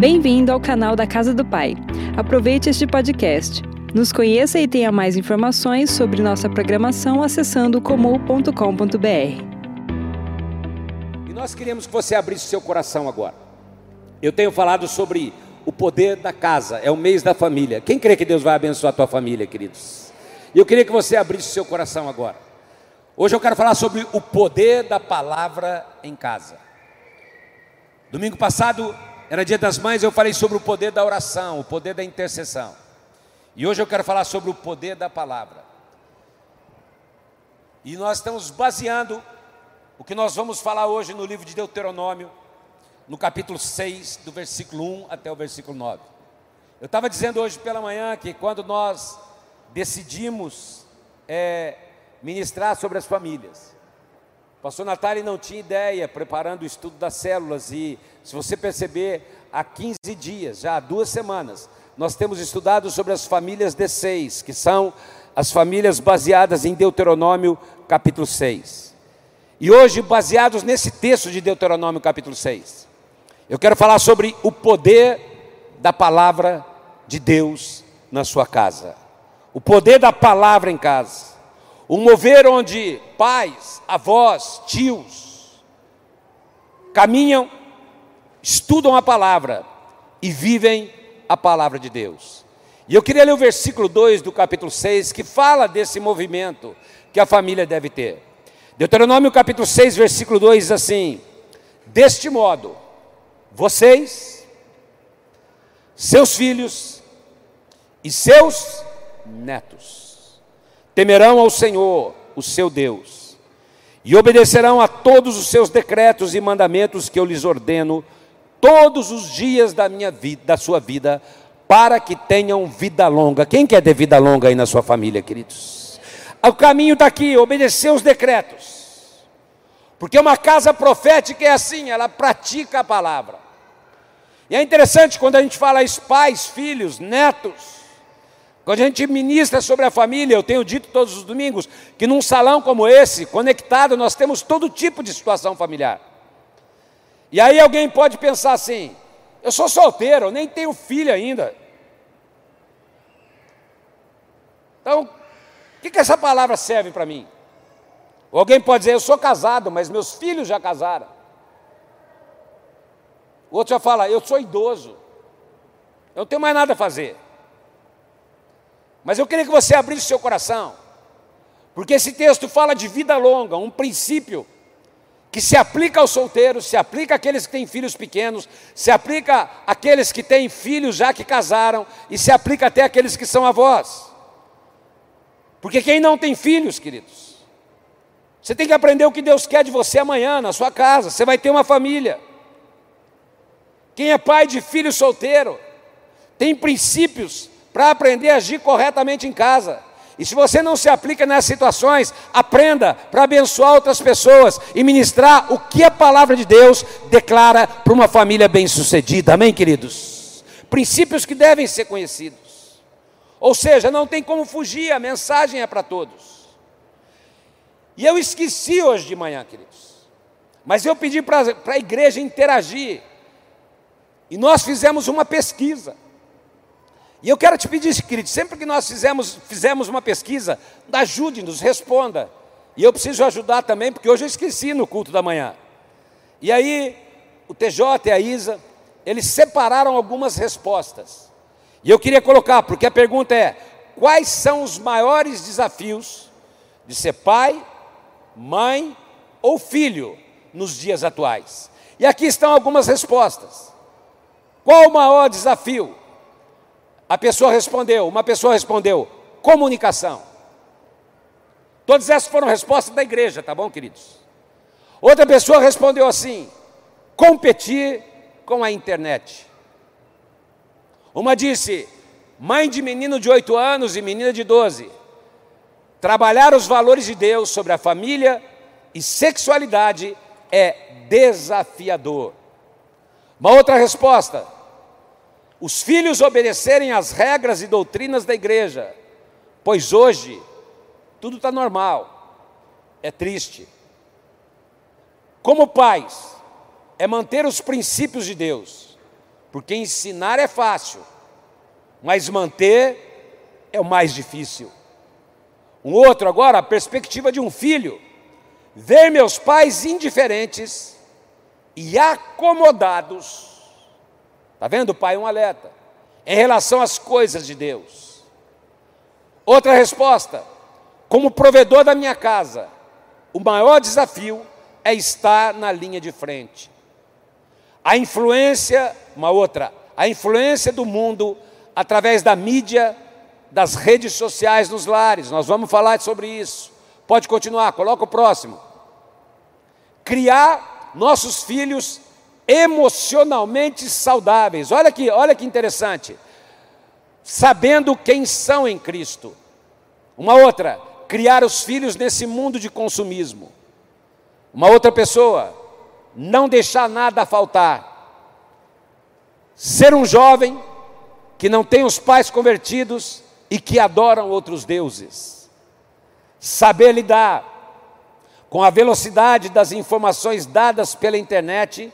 Bem-vindo ao canal da Casa do Pai. Aproveite este podcast. Nos conheça e tenha mais informações sobre nossa programação acessando comum.com.br. E nós queríamos que você abrisse seu coração agora. Eu tenho falado sobre o poder da casa, é o mês da família. Quem crê que Deus vai abençoar a tua família, queridos? E eu queria que você abrisse seu coração agora. Hoje eu quero falar sobre o poder da palavra em casa. Domingo passado era dia das mães, eu falei sobre o poder da oração, o poder da intercessão. E hoje eu quero falar sobre o poder da palavra. E nós estamos baseando o que nós vamos falar hoje no livro de Deuteronômio, no capítulo 6, do versículo 1 até o versículo 9. Eu estava dizendo hoje pela manhã que quando nós decidimos é, ministrar sobre as famílias, pastor Natália não tinha ideia, preparando o estudo das células, e se você perceber, há 15 dias, já há duas semanas, nós temos estudado sobre as famílias de seis, que são as famílias baseadas em Deuteronômio capítulo 6. E hoje, baseados nesse texto de Deuteronômio capítulo 6, eu quero falar sobre o poder da palavra de Deus na sua casa. O poder da palavra em casa. Um mover onde pais, avós, tios caminham, estudam a palavra e vivem a palavra de Deus. E eu queria ler o versículo 2 do capítulo 6 que fala desse movimento que a família deve ter. Deuteronômio capítulo 6, versículo 2 diz assim: Deste modo, vocês, seus filhos e seus netos temerão ao Senhor, o seu Deus, e obedecerão a todos os seus decretos e mandamentos que eu lhes ordeno todos os dias da minha vida, da sua vida, para que tenham vida longa. Quem quer ter vida longa aí na sua família, queridos? O caminho está aqui, obedecer os decretos. Porque uma casa profética é assim, ela pratica a palavra. E é interessante quando a gente fala pais, filhos, netos, quando a gente ministra sobre a família, eu tenho dito todos os domingos que num salão como esse, conectado, nós temos todo tipo de situação familiar. E aí alguém pode pensar assim: eu sou solteiro, eu nem tenho filho ainda. Então, o que, que essa palavra serve para mim? Ou alguém pode dizer: eu sou casado, mas meus filhos já casaram. O outro já fala: eu sou idoso, eu não tenho mais nada a fazer. Mas eu queria que você abrisse seu coração, porque esse texto fala de vida longa, um princípio que se aplica aos solteiros, se aplica àqueles que têm filhos pequenos, se aplica àqueles que têm filhos já que casaram, e se aplica até àqueles que são avós. Porque quem não tem filhos, queridos, você tem que aprender o que Deus quer de você amanhã, na sua casa, você vai ter uma família. Quem é pai de filho solteiro, tem princípios para aprender a agir corretamente em casa. E se você não se aplica nessas situações, aprenda para abençoar outras pessoas e ministrar o que a palavra de Deus declara para uma família bem-sucedida. Amém, queridos? Princípios que devem ser conhecidos. Ou seja, não tem como fugir, a mensagem é para todos. E eu esqueci hoje de manhã, queridos. Mas eu pedi para a igreja interagir. E nós fizemos uma pesquisa. E eu quero te pedir, querido, sempre que nós fizemos, fizemos uma pesquisa, ajude-nos, responda. E eu preciso ajudar também, porque hoje eu esqueci no culto da manhã. E aí, o TJ e a Isa, eles separaram algumas respostas. E eu queria colocar, porque a pergunta é: quais são os maiores desafios de ser pai, mãe ou filho nos dias atuais? E aqui estão algumas respostas. Qual o maior desafio? A pessoa respondeu, uma pessoa respondeu, comunicação. Todas essas foram respostas da igreja, tá bom, queridos? Outra pessoa respondeu assim: competir com a internet. Uma disse: mãe de menino de 8 anos e menina de 12. Trabalhar os valores de Deus sobre a família e sexualidade é desafiador. Uma outra resposta: os filhos obedecerem às regras e doutrinas da igreja, pois hoje tudo está normal, é triste. Como pais, é manter os princípios de Deus, Porque ensinar é fácil, mas manter é o mais difícil. Um outro agora, a perspectiva de um filho. Ver meus pais indiferentes e acomodados. Está vendo, pai? Um alerta. Em relação às coisas de Deus. Outra resposta. Como provedor da minha casa, o maior desafio é estar na linha de frente. A influência, uma outra, a influência do mundo através da mídia, das redes sociais nos lares. Nós vamos falar sobre isso. Pode continuar, coloca o próximo. Criar nossos filhos emocionalmente saudáveis. Olha aqui, olha que interessante. Sabendo quem são em Cristo. Uma outra, criar os filhos nesse mundo de consumismo. Uma outra pessoa, não deixar nada faltar. Ser um jovem que não tem os pais convertidos e que adoram outros deuses. Saber lidar com a velocidade das informações dadas pela internet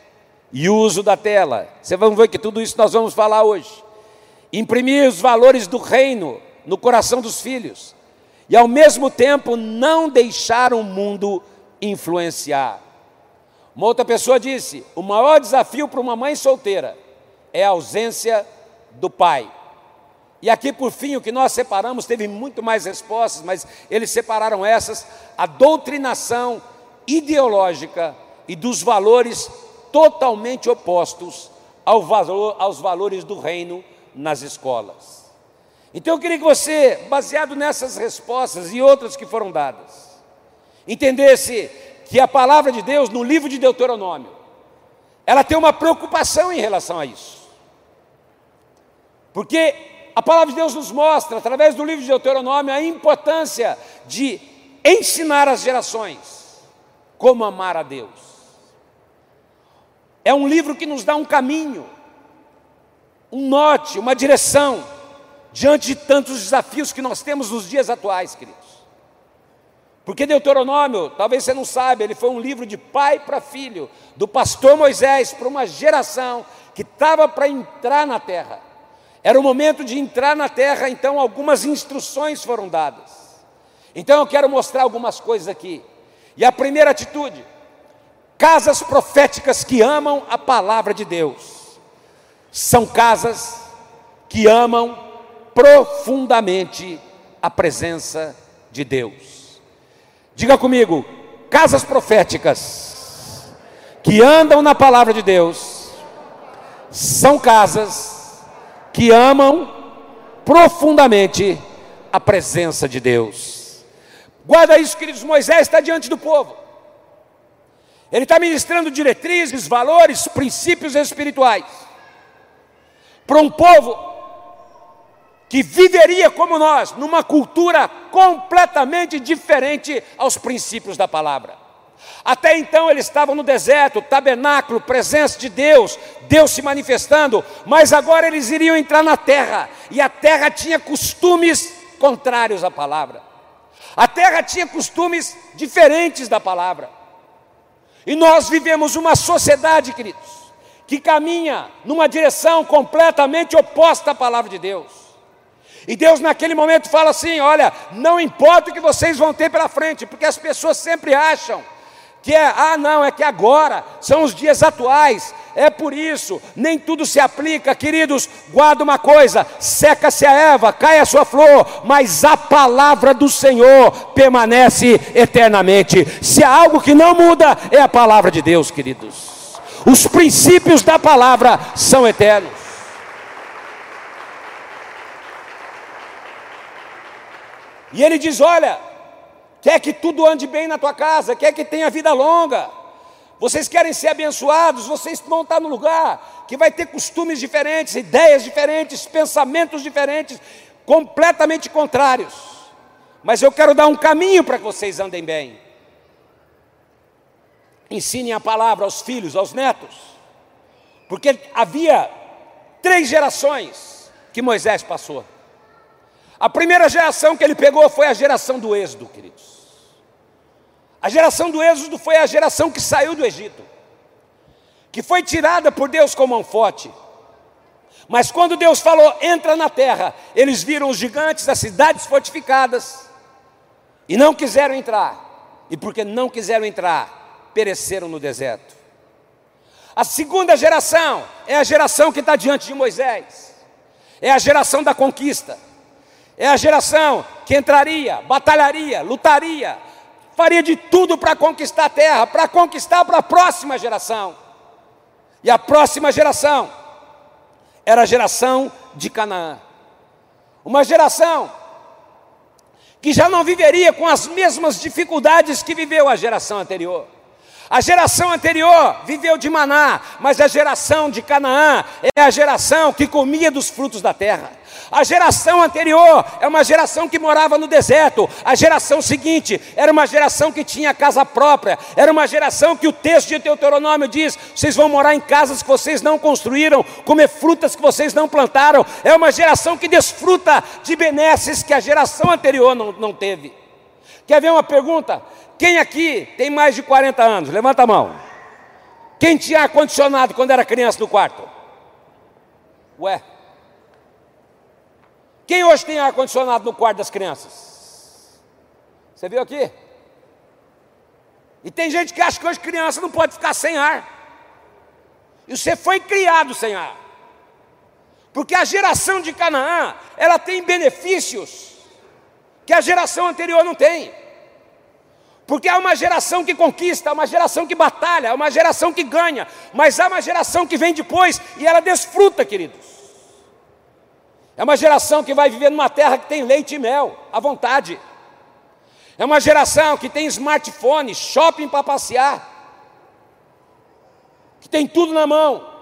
e uso da tela. Você vamos ver que tudo isso nós vamos falar hoje. Imprimir os valores do reino no coração dos filhos e ao mesmo tempo não deixar o mundo influenciar. Uma outra pessoa disse: o maior desafio para uma mãe solteira é a ausência do pai. E aqui, por fim, o que nós separamos teve muito mais respostas, mas eles separaram essas: a doutrinação ideológica e dos valores totalmente opostos ao valor, aos valores do reino nas escolas. Então eu queria que você, baseado nessas respostas e outras que foram dadas, entendesse que a palavra de Deus no livro de Deuteronômio, ela tem uma preocupação em relação a isso. Porque a palavra de Deus nos mostra, através do livro de Deuteronômio, a importância de ensinar as gerações como amar a Deus. É um livro que nos dá um caminho, um norte, uma direção, diante de tantos desafios que nós temos nos dias atuais, queridos. Porque Deuteronômio, talvez você não saiba, ele foi um livro de pai para filho, do pastor Moisés para uma geração que estava para entrar na terra. Era o momento de entrar na terra, então algumas instruções foram dadas. Então eu quero mostrar algumas coisas aqui. E a primeira atitude: casas proféticas que amam a palavra de Deus. São casas que amam profundamente a presença de Deus. Diga comigo, casas proféticas que andam na palavra de Deus são casas que amam profundamente a presença de Deus. Guarda isso, queridos. Moisés está diante do povo. Ele está ministrando diretrizes, valores, princípios espirituais para um povo que viveria como nós, numa cultura completamente diferente aos princípios da palavra. Até então eles estavam no deserto, tabernáculo, presença de Deus, Deus se manifestando, mas agora eles iriam entrar na terra, e a terra tinha costumes contrários à palavra. A terra tinha costumes diferentes da palavra. E nós vivemos uma sociedade, queridos, que caminha numa direção completamente oposta à palavra de Deus. E Deus naquele momento fala assim: olha, não importa o que vocês vão ter pela frente, porque as pessoas sempre acham que é, ah, não, é que agora são os dias atuais, é por isso, nem tudo se aplica, queridos. Guarda uma coisa: seca-se a erva, cai a sua flor, mas a palavra do Senhor permanece eternamente. Se há algo que não muda, é a palavra de Deus, queridos. Os princípios da palavra são eternos. E ele diz: Olha, quer que tudo ande bem na tua casa, quer que tenha vida longa. Vocês querem ser abençoados, vocês vão estar no lugar que vai ter costumes diferentes, ideias diferentes, pensamentos diferentes, completamente contrários. Mas eu quero dar um caminho para que vocês andem bem. Ensinem a palavra aos filhos, aos netos. Porque havia três gerações que Moisés passou. A primeira geração que ele pegou foi a geração do Êxodo, queridos. A geração do Êxodo foi a geração que saiu do Egito, que foi tirada por Deus com mão forte, Mas quando Deus falou, entra na terra, eles viram os gigantes, as cidades fortificadas, e não quiseram entrar. E porque não quiseram entrar, pereceram no deserto. A segunda geração é a geração que está diante de Moisés, é a geração da conquista, é a geração que entraria, batalharia, lutaria, faria de tudo para conquistar a terra, para conquistar para a próxima geração. E a próxima geração era a geração de Canaã. Uma geração que já não viveria com as mesmas dificuldades que viveu a geração anterior. A geração anterior viveu de maná, mas a geração de Canaã é a geração que comia dos frutos da terra. A geração anterior é uma geração que morava no deserto. A geração seguinte era uma geração que tinha casa própria. Era uma geração que o texto de Deuteronômio diz: vocês vão morar em casas que vocês não construíram, comer frutas que vocês não plantaram. É uma geração que desfruta de benesses que a geração anterior não, não teve. Quer ver uma pergunta? Quem aqui tem mais de 40 anos? Levanta a mão. Quem tinha ar-condicionado quando era criança no quarto? Ué. Quem hoje tem ar-condicionado no quarto das crianças? Você viu aqui? E tem gente que acha que hoje criança não pode ficar sem ar. E você foi criado sem ar. Porque a geração de Canaã, ela tem benefícios que a geração anterior não tem. Porque há uma geração que conquista, há uma geração que batalha, há uma geração que ganha, mas há uma geração que vem depois e ela desfruta, queridos. É uma geração que vai viver numa terra que tem leite e mel, à vontade. É uma geração que tem smartphone, shopping para passear, que tem tudo na mão.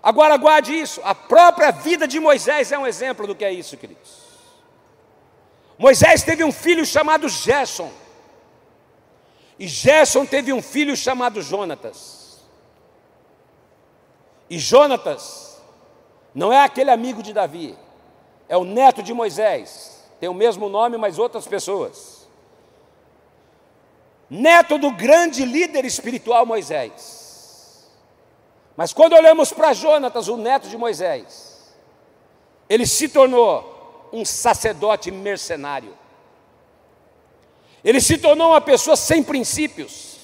Agora guarde isso, a própria vida de Moisés é um exemplo do que é isso, queridos. Moisés teve um filho chamado Gerson. E Gerson teve um filho chamado Jonatas. E Jonatas não é aquele amigo de Davi, é o neto de Moisés. Tem o mesmo nome, mas outras pessoas. Neto do grande líder espiritual Moisés. Mas quando olhamos para Jonatas, o neto de Moisés, ele se tornou um sacerdote mercenário. Ele se tornou uma pessoa sem princípios,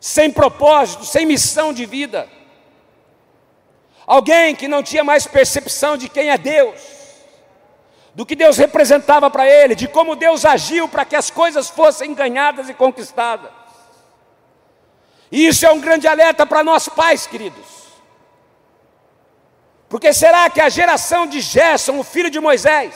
sem propósito, sem missão de vida. Alguém que não tinha mais percepção de quem é Deus, do que Deus representava para ele, de como Deus agiu para que as coisas fossem ganhadas e conquistadas. E isso é um grande alerta para nós pais, queridos. Porque será que a geração de Gerson, o filho de Moisés,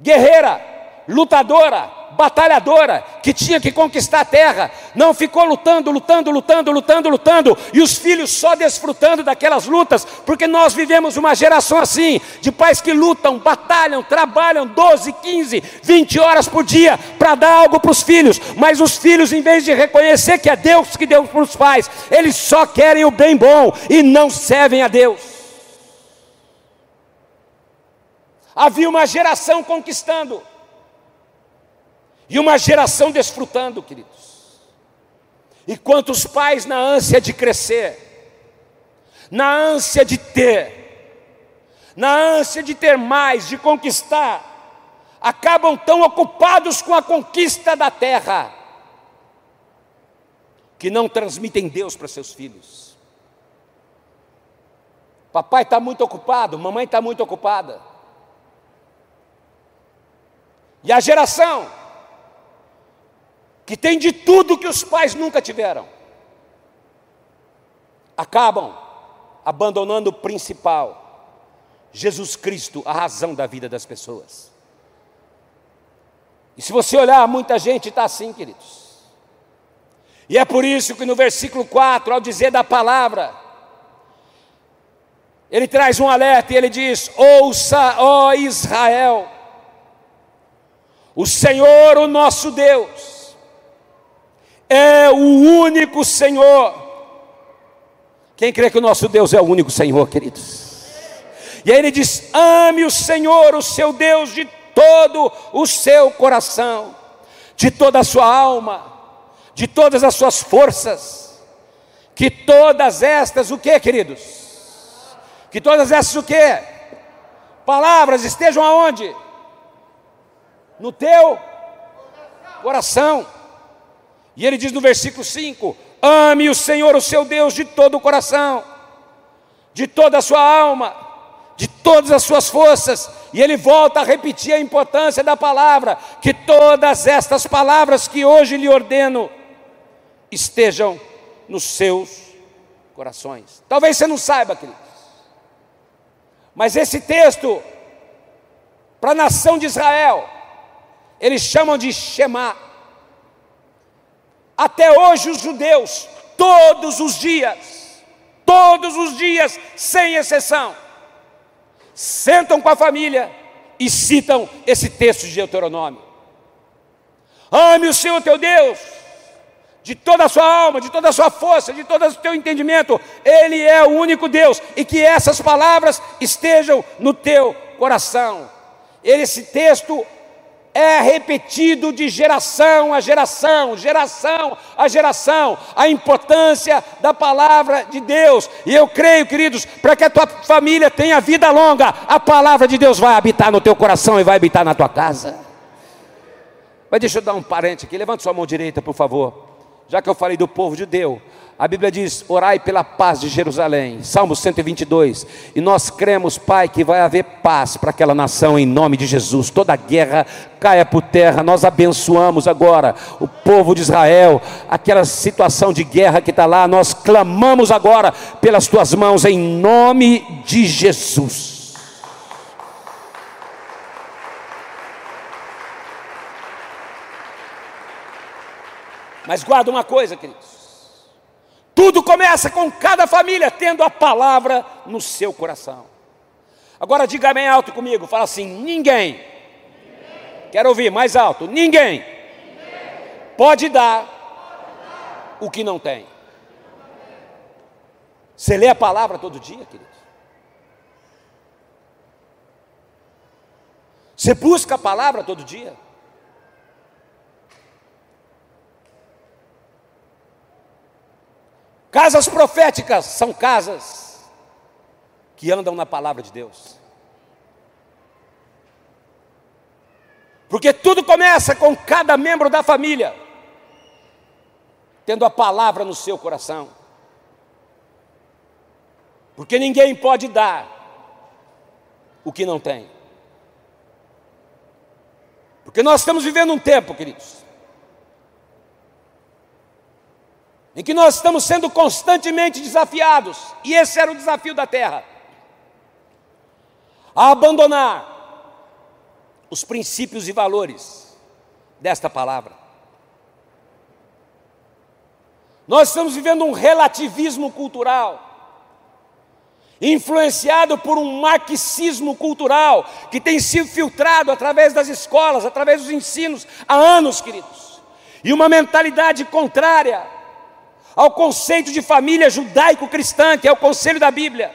guerreira, lutadora, batalhadora, que tinha que conquistar a terra, não ficou lutando, lutando, lutando, lutando, lutando, e os filhos só desfrutando daquelas lutas, porque nós vivemos uma geração assim, de pais que lutam, batalham, trabalham 12, 15, 20 horas por dia para dar algo para os filhos, mas os filhos, em vez de reconhecer que é Deus que deu para os pais, eles só querem o bem bom e não servem a Deus. Havia uma geração conquistando e uma geração desfrutando, queridos. E quantos pais, na ânsia de crescer, na ânsia de ter, na ânsia de ter mais, de conquistar, acabam tão ocupados com a conquista da terra, que não transmitem Deus para seus filhos. Papai está muito ocupado, mamãe está muito ocupada. E a geração que tem de tudo que os pais nunca tiveram, acabam abandonando o principal, Jesus Cristo, a razão da vida das pessoas. E se você olhar, muita gente está assim, queridos. E é por isso que no versículo 4, ao dizer da palavra, ele traz um alerta e ele diz: Ouça, ó Israel, o Senhor, o nosso Deus, é o único Senhor. Quem crê que o nosso Deus é o único Senhor, queridos? E aí ele diz: ame o Senhor, o seu Deus, de todo o seu coração, de toda a sua alma, de todas as suas forças Que todas estas, o que, queridos? Que todas essas, o que? Palavras estejam aonde? No teu coração. E ele diz no versículo 5: Ame o Senhor, o seu Deus, de todo o coração, de toda a sua alma, de todas as suas forças. E ele volta a repetir a importância da palavra, que todas estas palavras que hoje lhe ordeno estejam nos seus corações. Talvez você não saiba, queridos, mas esse texto, para a nação de Israel, eles chamam de Shema. Até hoje, os judeus, todos os dias, todos os dias, sem exceção, sentam com a família e citam esse texto de Deuteronômio. Ame o Senhor teu Deus de toda a sua alma, de toda a sua força, de todo o teu entendimento. Ele é o único Deus e que essas palavras estejam no teu coração. Esse texto é repetido de geração a geração, geração a geração, a importância da palavra de Deus. E eu creio, queridos, para que a tua família tenha vida longa, a palavra de Deus vai habitar no teu coração e vai habitar na tua casa. Mas deixa eu dar um parente aqui, levanta sua mão direita, por favor. Já que eu falei do povo judeu, a Bíblia diz: orai pela paz de Jerusalém, Salmo 122. E nós cremos, Pai, que vai haver paz para aquela nação em nome de Jesus. Toda guerra caia por terra. Nós abençoamos agora o povo de Israel, aquela situação de guerra que está lá. Nós clamamos agora pelas tuas mãos em nome de Jesus. Mas guarda uma coisa, queridos. Tudo começa com cada família tendo a palavra no seu coração. Agora diga bem alto comigo, fala assim: ninguém. ninguém. Quero ouvir mais alto: ninguém, ninguém. Pode, dar pode dar o que não tem. Você lê a palavra todo dia, querido? Você busca a palavra todo dia? Casas proféticas são casas que andam na palavra de Deus. Porque tudo começa com cada membro da família tendo a palavra no seu coração. Porque ninguém pode dar o que não tem. Porque nós estamos vivendo um tempo, queridos, em que nós estamos sendo constantemente desafiados, e esse era o desafio da terra, a abandonar os princípios e valores desta palavra. Nós estamos vivendo um relativismo cultural, influenciado por um marxismo cultural que tem sido filtrado através das escolas, através dos ensinos há anos, queridos, e uma mentalidade contrária ao conceito de família judaico-cristã, que é o conselho da Bíblia.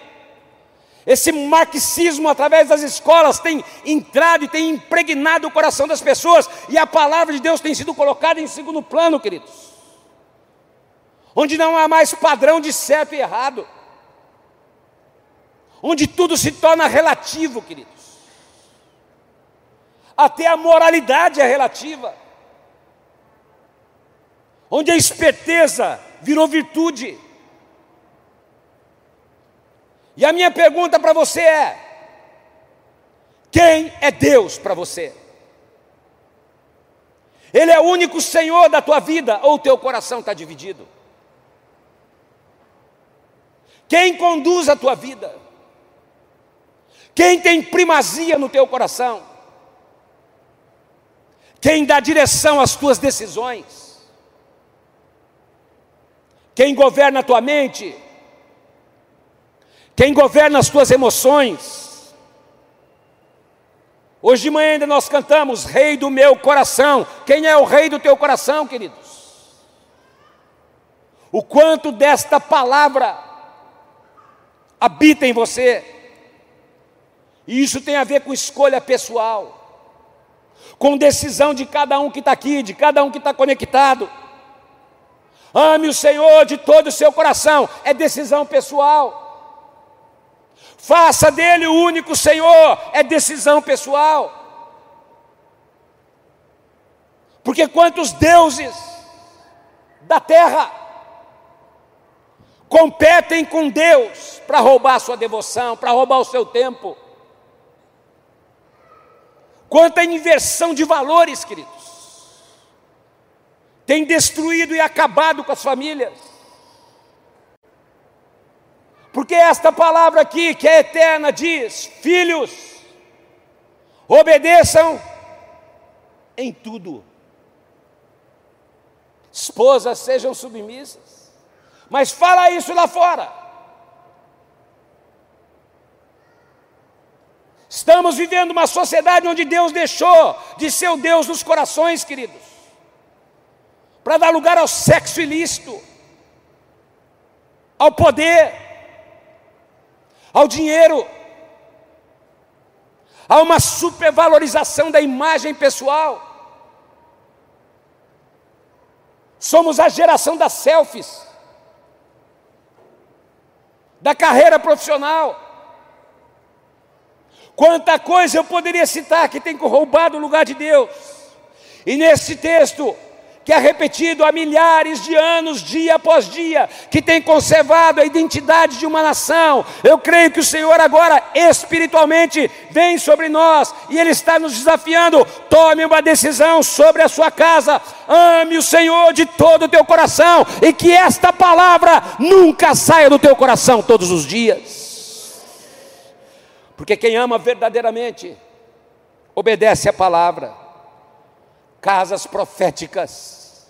Esse marxismo, através das escolas, tem entrado e tem impregnado o coração das pessoas, e a palavra de Deus tem sido colocada em segundo plano, queridos. Onde não há mais padrão de certo e errado, onde tudo se torna relativo, queridos. Até a moralidade é relativa, onde a esperteza virou virtude. E a minha pergunta para você é: quem é Deus para você? Ele é o único Senhor da tua vida ou o teu coração está dividido? Quem conduz a tua vida? Quem tem primazia no teu coração? Quem dá direção às tuas decisões? Quem governa a tua mente? Quem governa as tuas emoções? Hoje de manhã ainda nós cantamos Rei do meu coração. Quem é o rei do teu coração, queridos? O quanto desta palavra habita em você. E isso tem a ver com escolha pessoal, com decisão de cada um que está aqui, de cada um que está conectado. Ame o Senhor de todo o seu coração, é decisão pessoal. Faça dele o único Senhor, é decisão pessoal. Porque quantos deuses da terra competem com Deus para roubar sua devoção, para roubar o seu tempo? Quanta inversão de valores, queridos, tem destruído e acabado com as famílias. Porque esta palavra aqui, que é eterna, diz: Filhos, obedeçam em tudo. Esposas sejam submissas. Mas fala isso lá fora. Estamos vivendo uma sociedade onde Deus deixou de ser o Deus dos corações, queridos, para dar lugar ao sexo ilícito, ao poder, ao dinheiro, a uma supervalorização da imagem pessoal. Somos a geração das selfies, da carreira profissional. Quanta coisa eu poderia citar que tem roubado o lugar de Deus. E nesse texto, que é repetido há milhares de anos, dia após dia, que tem conservado a identidade de uma nação. Eu creio que o Senhor agora espiritualmente vem sobre nós e Ele está nos desafiando. Tome uma decisão sobre a sua casa, ame o Senhor de todo o teu coração e que esta palavra nunca saia do teu coração todos os dias. Porque quem ama verdadeiramente obedece a palavra. Casas proféticas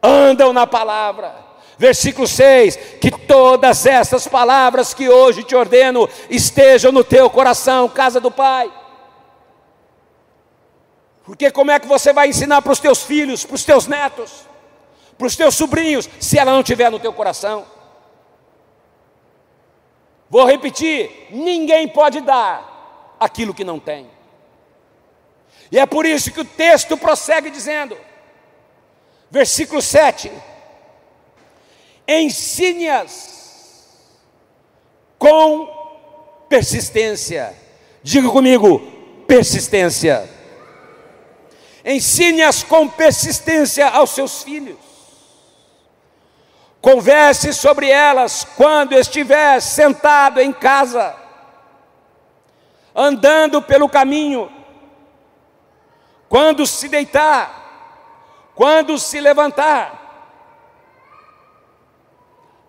andam na palavra. Versículo 6: Que todas essas palavras que hoje te ordeno estejam no teu coração, casa do Pai. Porque como é que você vai ensinar para os teus filhos, para os teus netos, para os teus sobrinhos, se ela não estiver no teu coração? Vou repetir: ninguém pode dar aquilo que não tem. E é por isso que o texto prossegue dizendo, versículo 7: ensine-as com persistência. Diga comigo, persistência. Ensine-as com persistência aos seus filhos. Converse sobre elas quando estiver sentado em casa, andando pelo caminho, quando se deitar, quando se levantar.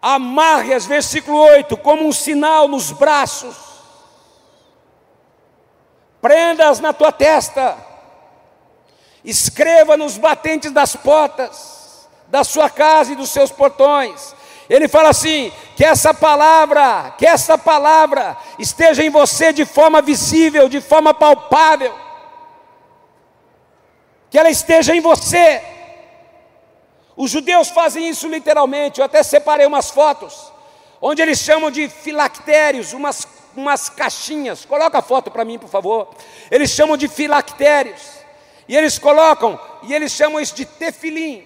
Amarre-as, versículo 8, como um sinal nos braços, prenda-as na tua testa, escreva nos batentes das portas, da sua casa e dos seus portões. Ele fala assim: que essa palavra, que essa palavra esteja em você de forma visível, de forma palpável, que ela esteja em você. Os judeus fazem isso literalmente, eu até separei umas fotos, onde eles chamam de filactérios, umas, umas caixinhas. Coloca a foto para mim, por favor. Eles chamam de filactérios, e eles colocam, e eles chamam isso de tefilim.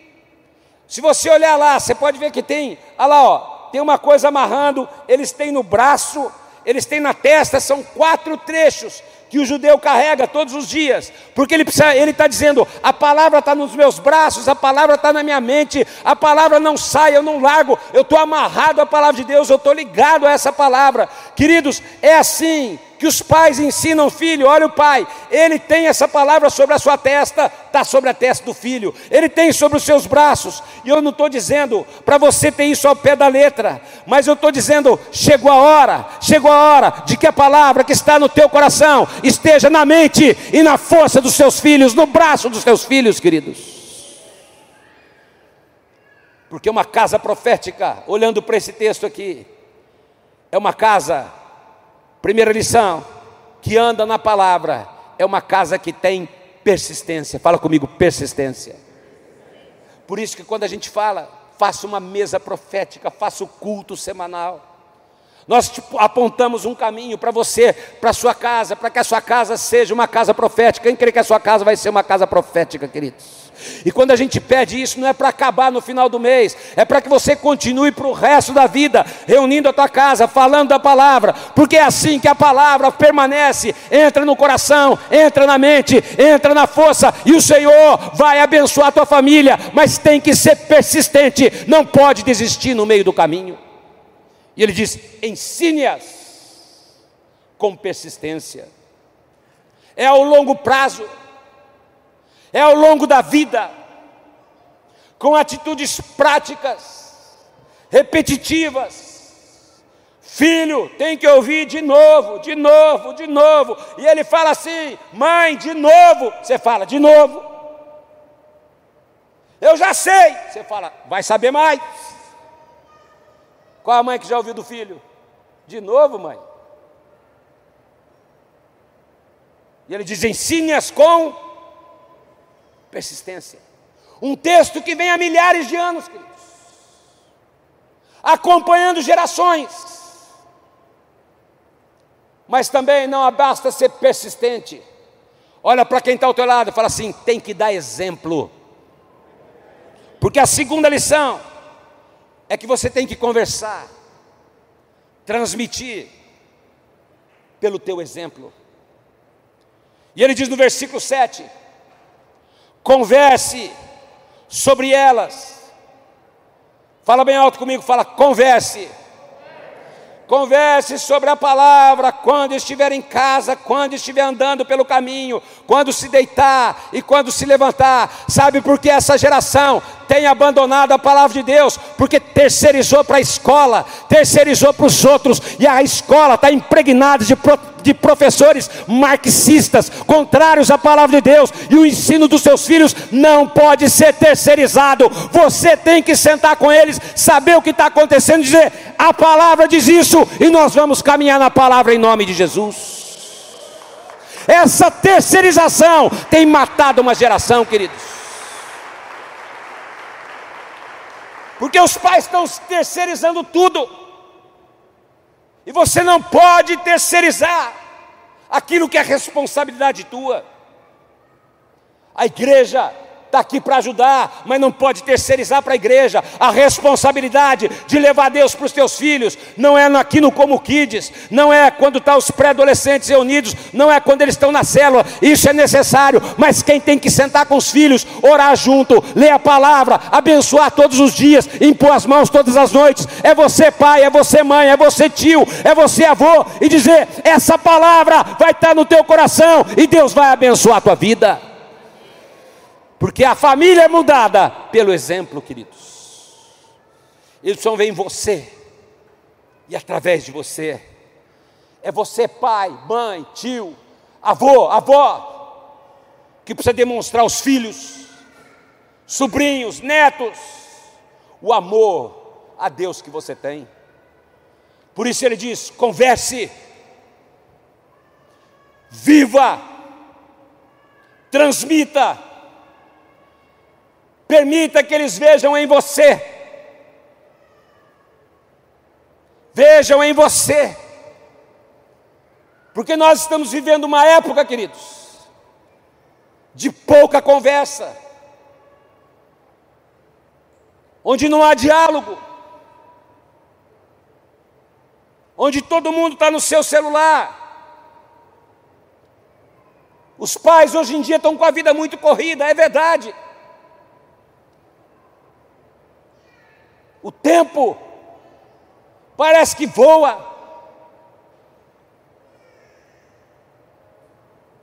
Se você olhar lá, você pode ver que tem, olha lá, ó, tem uma coisa amarrando, eles têm no braço, eles têm na testa, são quatro trechos que o judeu carrega todos os dias, porque ele ele está dizendo: a palavra está nos meus braços, a palavra está na minha mente, a palavra não sai, eu não largo, eu estou amarrado à palavra de Deus, eu estou ligado a essa palavra, queridos, é assim que os pais ensinam o filho, olha o pai, ele tem essa palavra sobre a sua testa, está sobre a testa do filho, ele tem sobre os seus braços, e eu não estou dizendo para você ter isso ao pé da letra, mas eu estou dizendo, chegou a hora, chegou a hora de que a palavra que está no teu coração esteja na mente e na força dos seus filhos, no braço dos seus filhos, queridos. Porque uma casa profética, olhando para esse texto aqui, é uma casa Primeira lição: que anda na palavra é uma casa que tem persistência. Fala comigo, persistência. Por isso que quando a gente fala, faça uma mesa profética, faça o culto semanal. Nós tipo, apontamos um caminho para você, para sua casa, para que a sua casa seja uma casa profética. Quem crê que a sua casa vai ser uma casa profética, queridos? E quando a gente pede isso, não é para acabar no final do mês, é para que você continue para o resto da vida, reunindo a tua casa, falando da palavra, porque é assim que a palavra permanece, entra no coração, entra na mente, entra na força, e o Senhor vai abençoar a tua família, mas tem que ser persistente, não pode desistir no meio do caminho. E ele diz: ensine-as com persistência. É ao longo prazo, é ao longo da vida, com atitudes práticas, repetitivas. Filho, tem que ouvir de novo, de novo, de novo. E ele fala assim: mãe, de novo. Você fala, de novo. Eu já sei. Você fala, vai saber mais. Qual a mãe que já ouviu do filho? De novo, mãe. E ele diz: ensine-as com persistência. Um texto que vem há milhares de anos, queridos, acompanhando gerações. Mas também não basta ser persistente. Olha para quem está ao teu lado e fala assim: tem que dar exemplo. Porque a segunda lição é que você tem que conversar, transmitir pelo teu exemplo. E ele diz no versículo 7: converse sobre elas. Fala bem alto comigo, fala, converse. Converse sobre a palavra quando estiver em casa, quando estiver andando pelo caminho, quando se deitar e quando se levantar. Sabe por que essa geração tem abandonado a palavra de Deus? Porque terceirizou para a escola, terceirizou para os outros, e a escola está impregnada de de professores marxistas, contrários à palavra de Deus, e o ensino dos seus filhos não pode ser terceirizado. Você tem que sentar com eles, saber o que está acontecendo, dizer: a palavra diz isso, e nós vamos caminhar na palavra em nome de Jesus. Essa terceirização tem matado uma geração, queridos. Porque os pais estão terceirizando tudo. E você não pode terceirizar aquilo que é responsabilidade tua. A igreja está aqui para ajudar, mas não pode terceirizar para a igreja a responsabilidade de levar Deus para os teus filhos. Não é aqui no Como Kids, não é quando estão tá os pré-adolescentes reunidos, não é quando eles estão na célula. Isso é necessário, mas quem tem que sentar com os filhos, orar junto, ler a palavra, abençoar todos os dias, impor as mãos todas as noites, é você pai, é você mãe, é você tio, é você avô, e dizer: essa palavra vai estar tá no teu coração e Deus vai abençoar a tua vida. Porque a família é mudada pelo exemplo, queridos. Eles precisam ver em você e através de você. É você, pai, mãe, tio, avô, avó, que precisa demonstrar aos filhos, sobrinhos, netos, o amor a Deus que você tem. Por isso ele diz: converse, viva, transmita Permita que eles vejam em você. Vejam em você. Porque nós estamos vivendo uma época, queridos, de pouca conversa, onde não há diálogo, onde todo mundo está no seu celular. Os pais hoje em dia estão com a vida muito corrida, é verdade. O tempo parece que voa.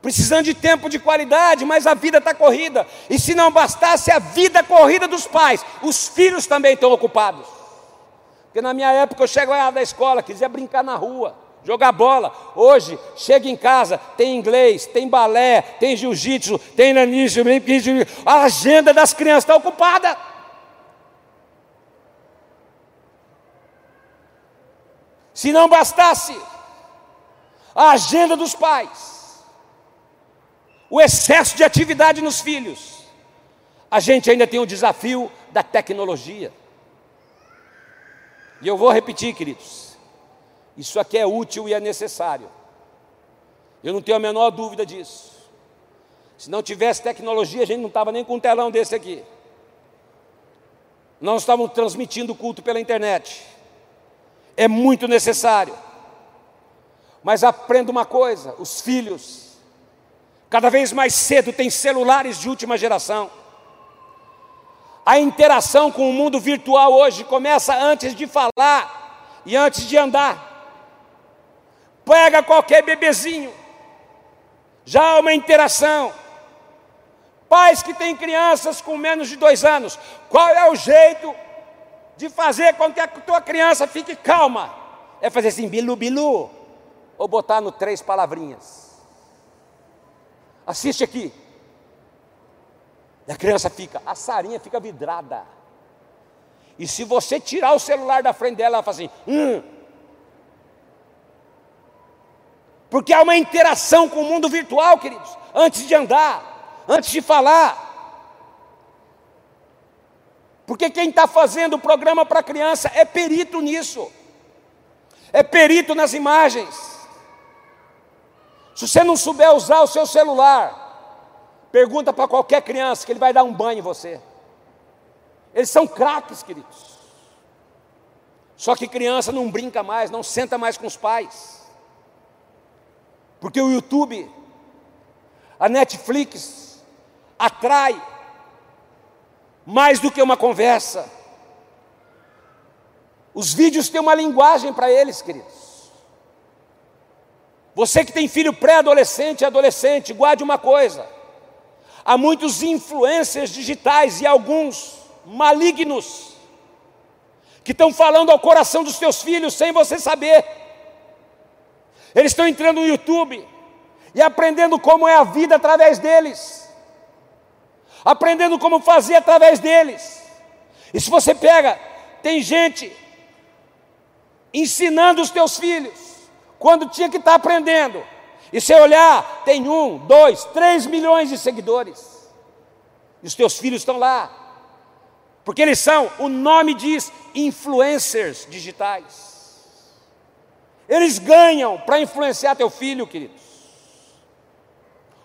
Precisando de tempo de qualidade, mas a vida está corrida. E se não bastasse a vida corrida dos pais, os filhos também estão ocupados. Porque na minha época eu chegava da escola, quisia brincar na rua, jogar bola. Hoje, chega em casa, tem inglês, tem balé, tem jiu-jitsu, tem nanismo, a agenda das crianças está ocupada. Se não bastasse a agenda dos pais, o excesso de atividade nos filhos, a gente ainda tem o desafio da tecnologia. E eu vou repetir, queridos, isso aqui é útil e é necessário. Eu não tenho a menor dúvida disso. Se não tivesse tecnologia, a gente não estava nem com um telão desse aqui. Não estávamos transmitindo o culto pela internet. É muito necessário. Mas aprenda uma coisa: os filhos, cada vez mais cedo, têm celulares de última geração. A interação com o mundo virtual hoje começa antes de falar e antes de andar. Pega qualquer bebezinho, já há uma interação. Pais que têm crianças com menos de dois anos, qual é o jeito de fazer com que a tua criança fique calma? É fazer assim, bilu, bilu, ou botar no três palavrinhas. Assiste aqui. E a criança fica, a Sarinha fica vidrada. E se você tirar o celular da frente dela, ela fala assim, hum. Porque há uma interação com o mundo virtual, queridos, antes de andar, antes de falar. Porque quem está fazendo o programa para criança é perito nisso, é perito nas imagens. Se você não souber usar o seu celular, Pergunta para qualquer criança que ele vai dar um banho em você. Eles são craques, queridos. Só que criança não brinca mais, não senta mais com os pais. Porque o YouTube, a Netflix, atrai mais do que uma conversa. Os vídeos têm uma linguagem para eles, queridos. Você que tem filho pré-adolescente e adolescente, guarde uma coisa. Há muitos influencers digitais e alguns malignos que estão falando ao coração dos teus filhos sem você saber. Eles estão entrando no YouTube e aprendendo como é a vida através deles, aprendendo como fazer através deles. E se você pega, tem gente ensinando os teus filhos, quando tinha que estar aprendendo, e se olhar, tem um, dois, três milhões de seguidores. E os teus filhos estão lá. Porque eles são, o nome diz, influencers digitais. Eles ganham para influenciar teu filho, queridos.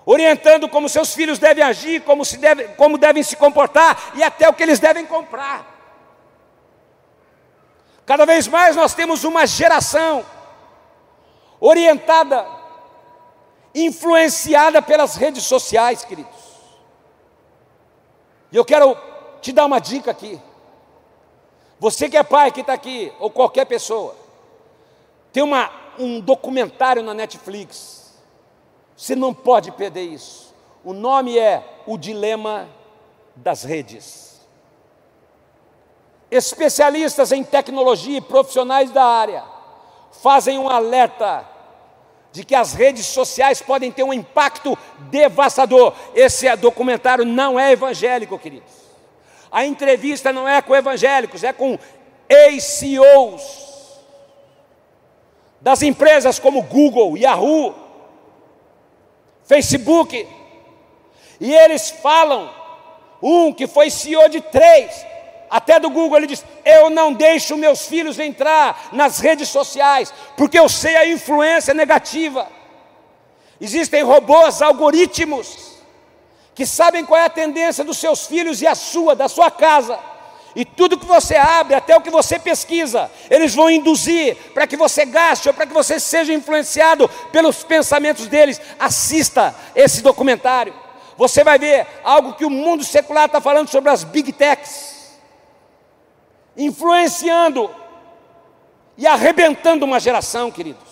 Orientando como seus filhos devem agir, como, se deve, como devem se comportar e até o que eles devem comprar. Cada vez mais nós temos uma geração orientada influenciada pelas redes sociais, queridos. E eu quero te dar uma dica aqui. Você que é pai que está aqui, ou qualquer pessoa, tem uma, um documentário na Netflix. Você não pode perder isso. O nome é O Dilema das Redes. Especialistas em tecnologia e profissionais da área fazem um alerta de que as redes sociais podem ter um impacto devastador. Esse documentário não é evangélico, queridos. A entrevista não é com evangélicos, é com ex-CEOs das empresas como Google, Yahoo, Facebook. E eles falam, um que foi CEO de três, até do Google, ele diz: Eu não deixo meus filhos entrar nas redes sociais, porque eu sei a influência negativa. Existem robôs, algoritmos, que sabem qual é a tendência dos seus filhos e a sua, da sua casa. E tudo que você abre, até o que você pesquisa, eles vão induzir para que você gaste ou para que você seja influenciado pelos pensamentos deles. Assista esse documentário. Você vai ver algo que o mundo secular está falando sobre as big techs influenciando e arrebentando uma geração, queridos.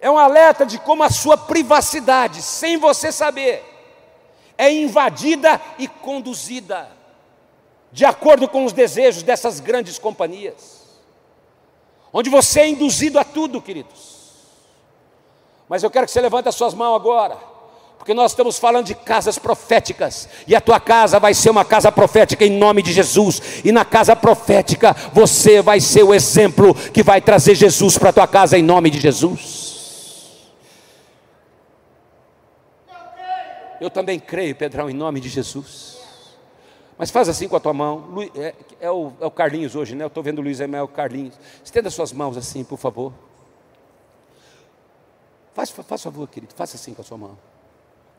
É um alerta de como a sua privacidade, sem você saber, é invadida e conduzida de acordo com os desejos dessas grandes companhias, onde você é induzido a tudo, queridos. Mas eu quero que você levante as suas mãos agora porque nós estamos falando de casas proféticas, e a tua casa vai ser uma casa profética em nome de Jesus, e na casa profética você vai ser o exemplo que vai trazer Jesus para a tua casa em nome de Jesus. Eu também creio, Pedrão, em nome de Jesus. Mas faz assim com a tua mão. É, é, o, é o Carlinhos hoje, né? Eu estou vendo o Luiz Emel Carlinhos. Estenda suas mãos assim, por favor. Faz, faz favor, querido, faça assim com a sua mão.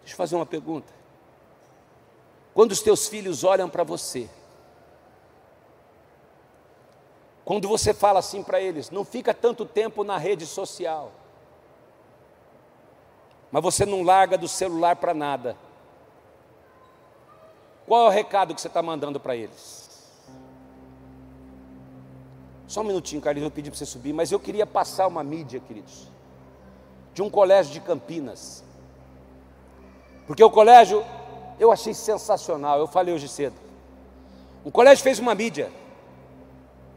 Deixa eu fazer uma pergunta. Quando os teus filhos olham para você, quando você fala assim para eles, não fica tanto tempo na rede social, mas você não larga do celular para nada. Qual é o recado que você está mandando para eles? Só um minutinho, Carlinhos, eu pedi para você subir, mas eu queria passar uma mídia, queridos, de um colégio de Campinas. Porque o colégio eu achei sensacional, eu falei hoje cedo. O colégio fez uma mídia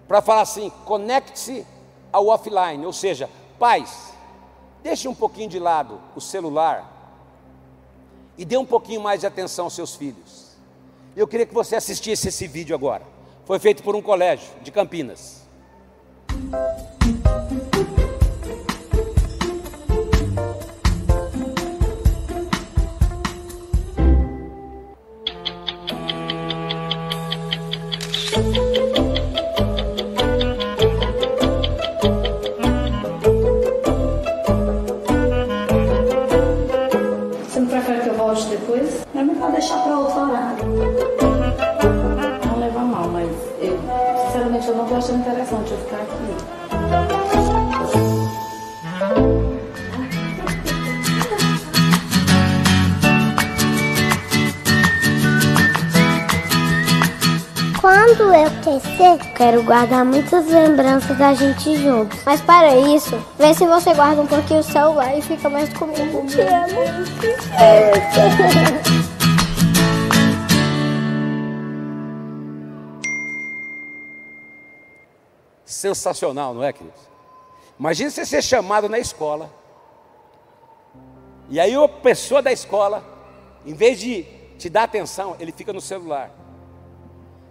para falar assim: conecte-se ao offline, ou seja, pais, deixe um pouquinho de lado o celular e dê um pouquinho mais de atenção aos seus filhos. Eu queria que você assistisse esse vídeo agora. Foi feito por um colégio de Campinas. Deixar para outro horário. Não leva mal, mas eu, sinceramente, eu não tô achando interessante eu ficar aqui. Quando eu crescer, quero guardar muitas lembranças da gente juntos. Mas para isso, vê se você guarda um pouquinho o celular e fica mais comigo. Te amo. Sensacional, não é, queridos? Imagina você ser chamado na escola. E aí a pessoa da escola, em vez de te dar atenção, ele fica no celular.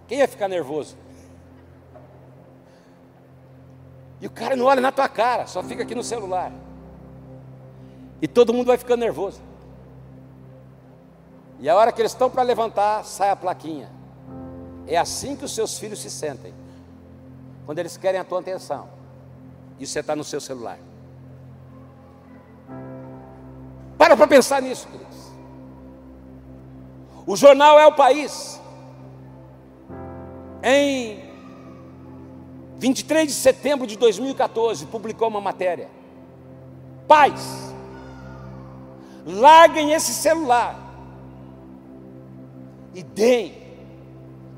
Quem ia ficar nervoso? E o cara não olha na tua cara, só fica aqui no celular. E todo mundo vai ficando nervoso. E a hora que eles estão para levantar, sai a plaquinha. É assim que os seus filhos se sentem. Quando eles querem a tua atenção. E você está no seu celular. Para para pensar nisso, queridos. O jornal é o país. Em 23 de setembro de 2014, publicou uma matéria. Pais, larguem esse celular e deem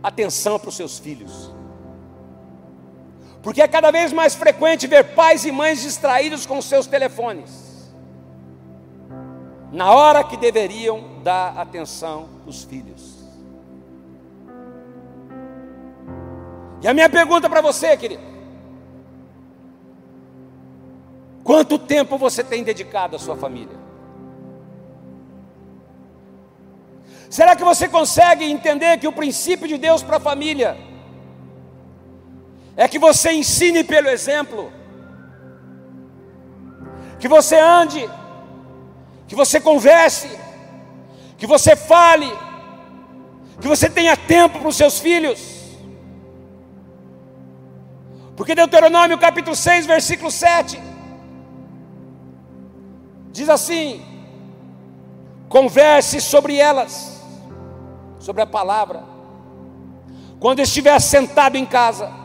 atenção para os seus filhos. Porque é cada vez mais frequente ver pais e mães distraídos com seus telefones, na hora que deveriam dar atenção aos filhos. E a minha pergunta para você, querido: quanto tempo você tem dedicado à sua família? Será que você consegue entender que o princípio de Deus para a família é que você ensine pelo exemplo, que você ande, que você converse, que você fale, que você tenha tempo para os seus filhos? Porque Deuteronômio capítulo 6, versículo 7 diz assim: converse sobre elas, sobre a palavra, quando estiver sentado em casa,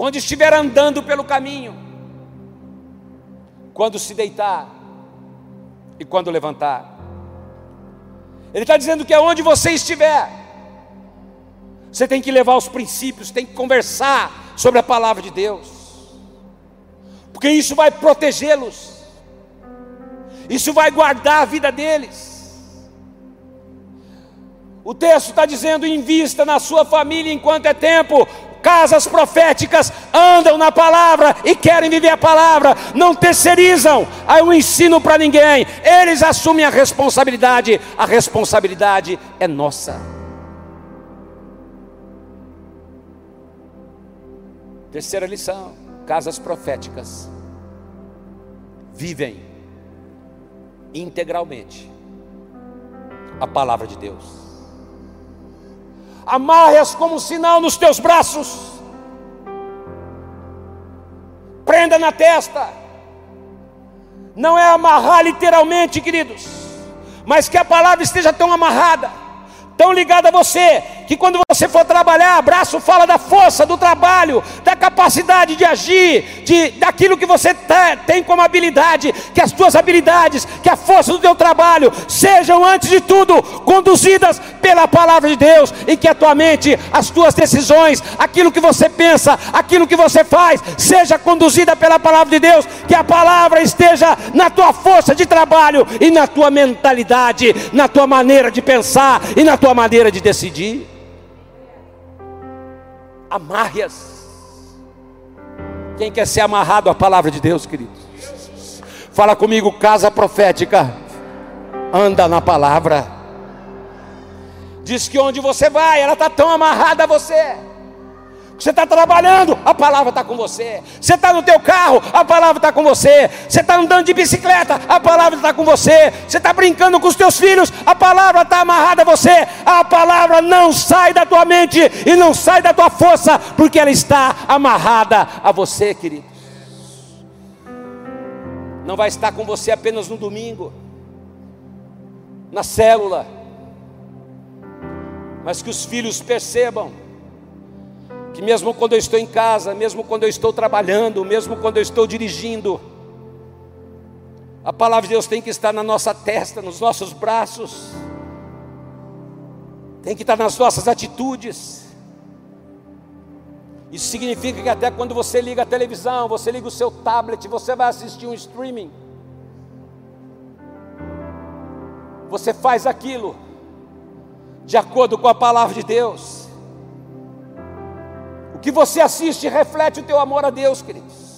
quando estiver andando pelo caminho, quando se deitar e quando levantar. Ele está dizendo que aonde você estiver, você tem que levar os princípios, tem que conversar sobre a palavra de Deus, porque isso vai protegê-los, isso vai guardar a vida deles. O texto está dizendo: invista na sua família enquanto é tempo. Casas proféticas andam na palavra e querem viver a palavra, não terceirizam aí o ensino para ninguém, eles assumem a responsabilidade, a responsabilidade é nossa. Terceira lição: casas proféticas vivem integralmente a palavra de Deus. Amarre-as como sinal nos teus braços, prenda na testa, Não é amarrar literalmente, queridos, mas que a palavra esteja tão amarrada tão ligado a você, que quando você for trabalhar, abraço fala da força, do trabalho, da capacidade de agir, de, daquilo que você tá, tem como habilidade, que as tuas habilidades, que a força do teu trabalho sejam, antes de tudo, conduzidas pela palavra de Deus, e que a tua mente, as tuas decisões, aquilo que você pensa, aquilo que você faz, seja conduzida pela palavra de Deus, que a palavra esteja na tua força de trabalho e na tua mentalidade, na tua maneira de pensar e na tua tua maneira de decidir. Amarre-as. Quem quer ser amarrado à palavra de Deus, queridos? Fala comigo, casa profética. Anda na palavra. Diz que onde você vai, ela está tão amarrada a você você está trabalhando, a palavra está com você. Você está no teu carro, a palavra está com você. Você está andando de bicicleta, a palavra está com você. Você está brincando com os teus filhos, a palavra está amarrada a você. A palavra não sai da tua mente e não sai da tua força, porque ela está amarrada a você, querido. Não vai estar com você apenas no domingo, na célula, mas que os filhos percebam que mesmo quando eu estou em casa, mesmo quando eu estou trabalhando, mesmo quando eu estou dirigindo, a palavra de Deus tem que estar na nossa testa, nos nossos braços, tem que estar nas nossas atitudes. Isso significa que até quando você liga a televisão, você liga o seu tablet, você vai assistir um streaming, você faz aquilo de acordo com a palavra de Deus que você assiste reflete o teu amor a Deus, queridos.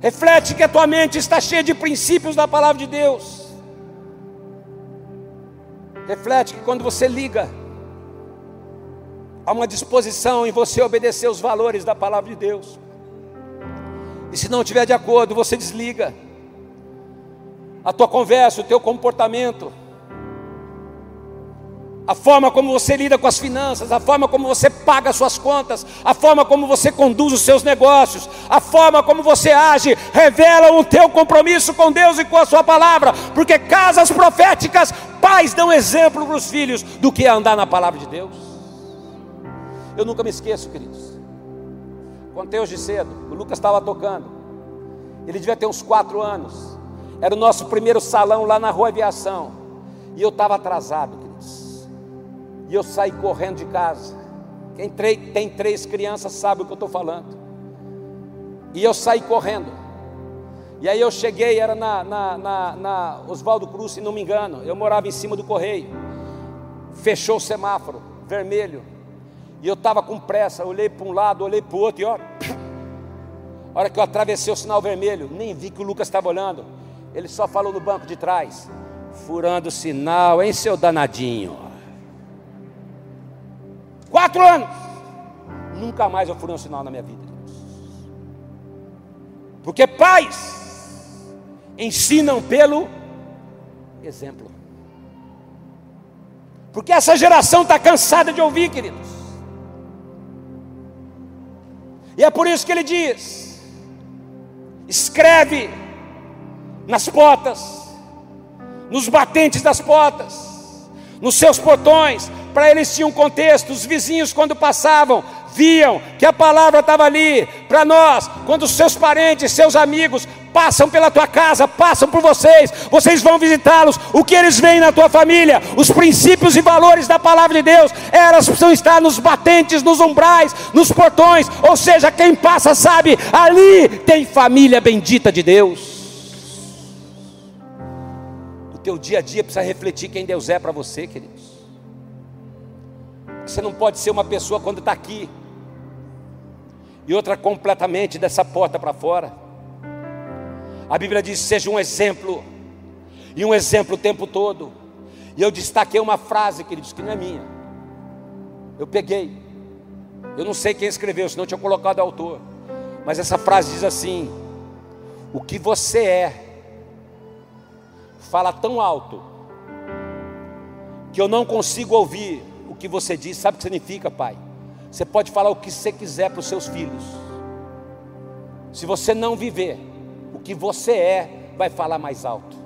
Reflete que a tua mente está cheia de princípios da palavra de Deus. Reflete que quando você liga, há uma disposição em você obedecer os valores da palavra de Deus. E se não estiver de acordo, você desliga. A tua conversa, o teu comportamento, a forma como você lida com as finanças, a forma como você paga as suas contas, a forma como você conduz os seus negócios, a forma como você age, revela o teu compromisso com Deus e com a sua palavra, porque casas proféticas, pais dão exemplo para os filhos do que é andar na palavra de Deus. Eu nunca me esqueço, queridos. Contei hoje cedo, o Lucas estava tocando, ele devia ter uns quatro anos, era o nosso primeiro salão lá na rua Aviação, e eu estava atrasado, e eu saí correndo de casa. Quem tem três crianças sabe o que eu estou falando. E eu saí correndo. E aí eu cheguei, era na, na, na, na Oswaldo Cruz, se não me engano. Eu morava em cima do correio. Fechou o semáforo, vermelho. E eu estava com pressa, olhei para um lado, olhei para o outro, e ó. A hora que eu atravessei o sinal vermelho, nem vi que o Lucas estava olhando. Ele só falou no banco de trás, furando o sinal, hein, seu danadinho. Quatro anos. Nunca mais eu furei um sinal na minha vida. Porque pais ensinam pelo exemplo. Porque essa geração está cansada de ouvir, queridos. E é por isso que ele diz: escreve nas portas, nos batentes das portas, nos seus portões, para eles tinha um contexto. Os vizinhos, quando passavam, viam que a palavra estava ali. Para nós, quando seus parentes, seus amigos passam pela tua casa, passam por vocês, vocês vão visitá-los. O que eles veem na tua família, os princípios e valores da palavra de Deus, elas precisam estar nos batentes, nos umbrais, nos portões. Ou seja, quem passa sabe, ali tem família bendita de Deus. O teu dia a dia precisa refletir quem Deus é para você, queridos. Você não pode ser uma pessoa quando está aqui e outra completamente dessa porta para fora. A Bíblia diz: seja um exemplo, e um exemplo o tempo todo. E eu destaquei uma frase, queridos, que não é minha. Eu peguei. Eu não sei quem escreveu, senão eu tinha colocado o autor. Mas essa frase diz assim: O que você é, fala tão alto, que eu não consigo ouvir que você diz, sabe o que significa, pai? Você pode falar o que você quiser para os seus filhos. Se você não viver, o que você é vai falar mais alto.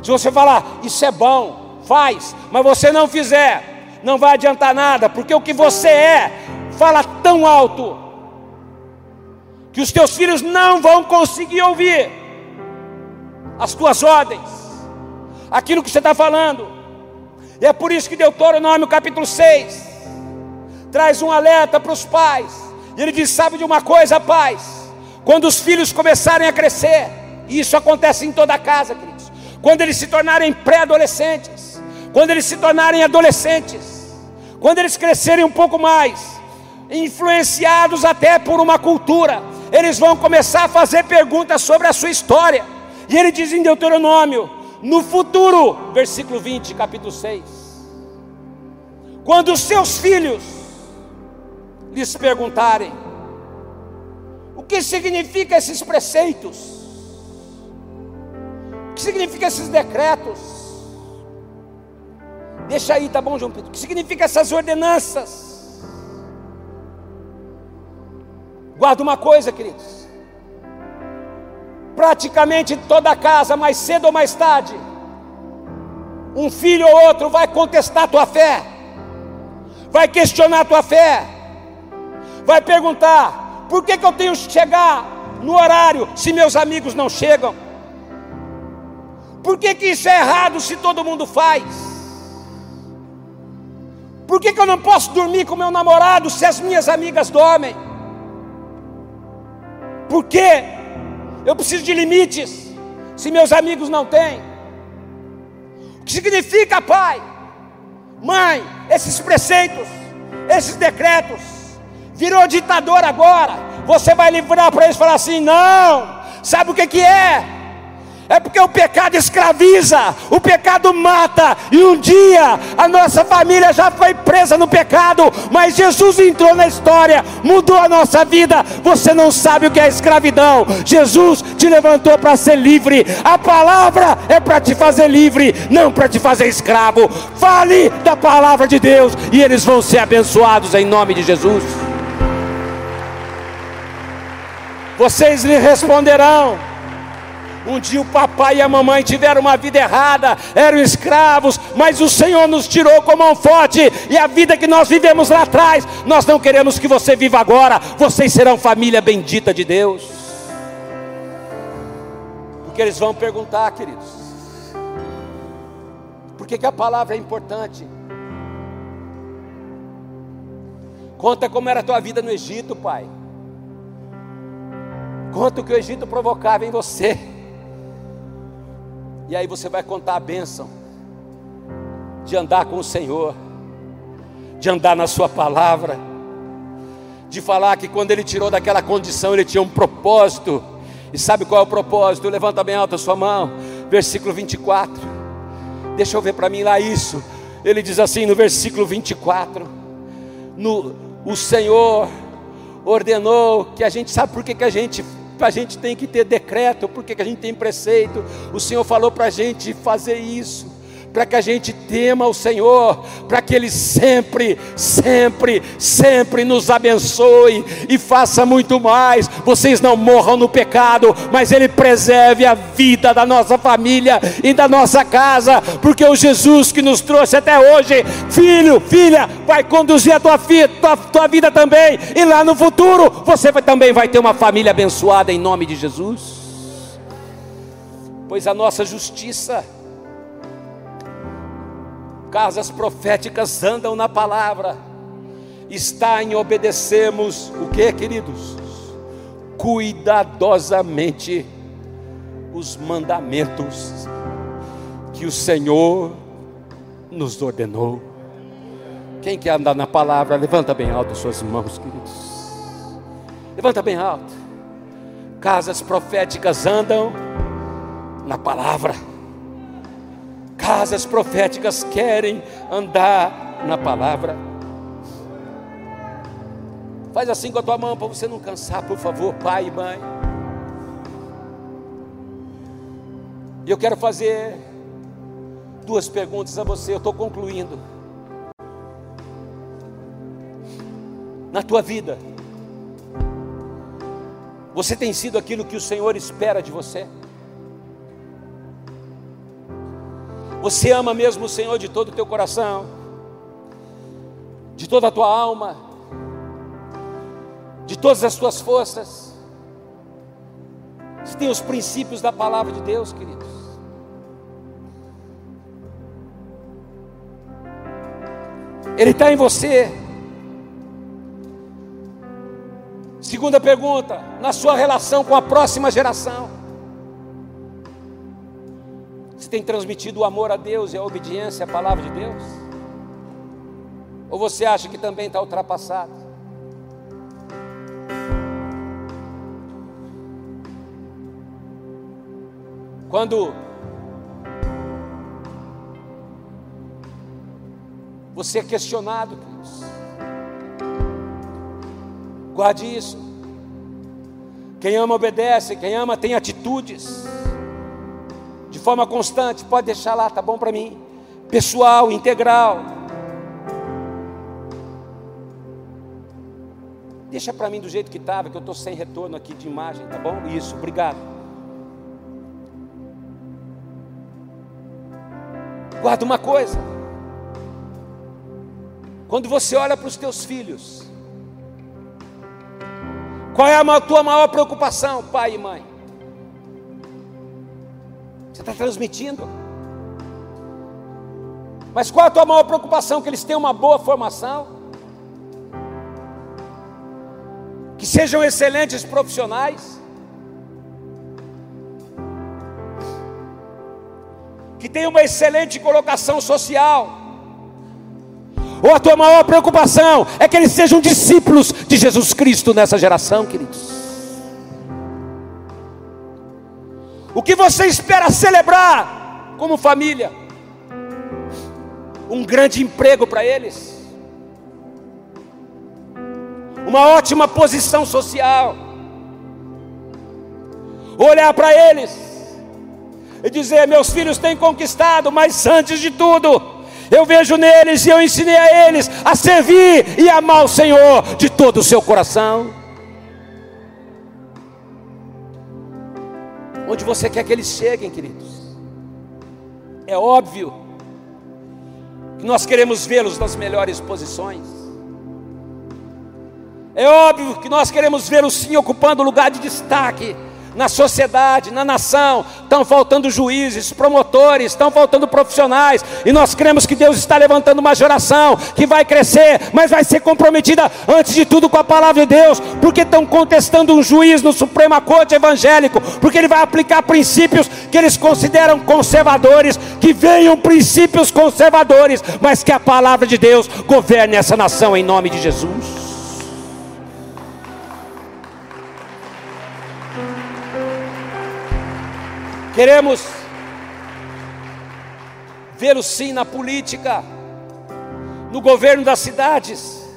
Se você falar, isso é bom, faz, mas você não fizer, não vai adiantar nada, porque o que você é fala tão alto que os teus filhos não vão conseguir ouvir as tuas ordens, aquilo que você está falando. E é por isso que Deuteronômio capítulo 6 traz um alerta para os pais. E ele diz: Sabe de uma coisa, pais? Quando os filhos começarem a crescer, e isso acontece em toda a casa, queridos, quando eles se tornarem pré-adolescentes, quando eles se tornarem adolescentes, quando eles crescerem um pouco mais, influenciados até por uma cultura, eles vão começar a fazer perguntas sobre a sua história. E ele diz em Deuteronômio, no futuro, versículo 20, capítulo 6, quando os seus filhos lhes perguntarem, o que significa esses preceitos? O que significa esses decretos? Deixa aí, tá bom, João Pedro? O que significa essas ordenanças? Guarda uma coisa, queridos. Praticamente toda casa, mais cedo ou mais tarde, um filho ou outro vai contestar tua fé, vai questionar tua fé, vai perguntar: por que, que eu tenho que chegar no horário se meus amigos não chegam? Por que, que isso é errado se todo mundo faz? Por que, que eu não posso dormir com meu namorado se as minhas amigas dormem? Por que eu preciso de limites se meus amigos não têm? O que significa, pai, mãe, esses preceitos, esses decretos? Virou ditador agora. Você vai livrar para eles e falar assim: não, sabe o que, que é? É porque o pecado escraviza, o pecado mata, e um dia a nossa família já foi presa no pecado, mas Jesus entrou na história, mudou a nossa vida. Você não sabe o que é escravidão. Jesus te levantou para ser livre. A palavra é para te fazer livre, não para te fazer escravo. Fale da palavra de Deus e eles vão ser abençoados em nome de Jesus. Vocês lhe responderão um dia o papai e a mamãe tiveram uma vida errada, eram escravos, mas o Senhor nos tirou com mão forte, e a vida que nós vivemos lá atrás, nós não queremos que você viva agora, vocês serão família bendita de Deus. Porque eles vão perguntar, queridos, por que, que a palavra é importante? Conta como era a tua vida no Egito, pai. Conta o que o Egito provocava em você. E aí você vai contar a bênção de andar com o Senhor, de andar na Sua palavra, de falar que quando Ele tirou daquela condição, Ele tinha um propósito. E sabe qual é o propósito? Levanta bem alta a sua mão, versículo 24. Deixa eu ver para mim lá isso. Ele diz assim no versículo 24: no, O Senhor ordenou que a gente sabe por que, que a gente a gente tem que ter decreto, porque que a gente tem preceito. O Senhor falou para a gente fazer isso para que a gente tema o Senhor, para que Ele sempre, sempre, sempre nos abençoe e faça muito mais. Vocês não morram no pecado, mas Ele preserve a vida da nossa família e da nossa casa, porque o Jesus que nos trouxe até hoje, filho, filha, vai conduzir a tua, tua, tua vida também, e lá no futuro você vai, também vai ter uma família abençoada em nome de Jesus. Pois a nossa justiça casas proféticas andam na palavra, está em obedecermos o que, queridos? Cuidadosamente os mandamentos que o Senhor nos ordenou. Quem quer andar na palavra, levanta bem alto suas mãos, queridos. Levanta bem alto. Casas proféticas andam na palavra casas proféticas querem andar na palavra. Faz assim com a tua mão para você não cansar, por favor, pai e mãe. E eu quero fazer duas perguntas a você, eu estou concluindo. Na tua vida, Você tem sido aquilo que o Senhor espera de você? Você ama mesmo o Senhor de todo o teu coração, de toda a tua alma, de todas as tuas forças? Você tem os princípios da palavra de Deus, queridos? Ele está em você. Segunda pergunta, na sua relação com a próxima geração. Tem transmitido o amor a Deus e a obediência à palavra de Deus? Ou você acha que também está ultrapassado? Quando você é questionado, queridos, guarde isso. Quem ama obedece, quem ama tem atitudes, de forma constante, pode deixar lá, tá bom para mim, pessoal, integral. Deixa para mim do jeito que estava, que eu estou sem retorno aqui de imagem, tá bom? Isso, obrigado. Guarda uma coisa. Quando você olha para os teus filhos, qual é a tua maior preocupação, pai e mãe? Você está transmitindo? Mas qual a tua maior preocupação? Que eles tenham uma boa formação? Que sejam excelentes profissionais? que tem uma excelente colocação social. Ou a tua maior preocupação é que eles sejam discípulos de Jesus Cristo nessa geração, queridos. O que você espera celebrar como família? Um grande emprego para eles, uma ótima posição social, olhar para eles e dizer: Meus filhos têm conquistado, mas antes de tudo, eu vejo neles e eu ensinei a eles a servir e amar o Senhor de todo o seu coração. Onde você quer que eles cheguem, queridos? É óbvio que nós queremos vê-los nas melhores posições. É óbvio que nós queremos vê-los sim ocupando lugar de destaque na sociedade, na nação, estão faltando juízes, promotores, estão faltando profissionais, e nós cremos que Deus está levantando uma geração que vai crescer, mas vai ser comprometida antes de tudo com a palavra de Deus, porque estão contestando um juiz no Suprema Corte Evangélico, porque ele vai aplicar princípios que eles consideram conservadores, que venham princípios conservadores, mas que a palavra de Deus governe essa nação em nome de Jesus. Queremos vê-lo sim na política, no governo das cidades.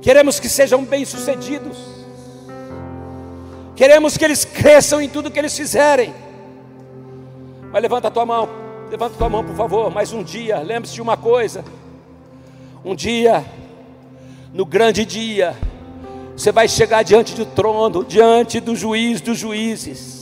Queremos que sejam bem-sucedidos. Queremos que eles cresçam em tudo que eles fizerem. Mas levanta a tua mão, levanta a tua mão, por favor. Mais um dia, lembre-se de uma coisa. Um dia, no grande dia, você vai chegar diante do trono, diante do juiz dos juízes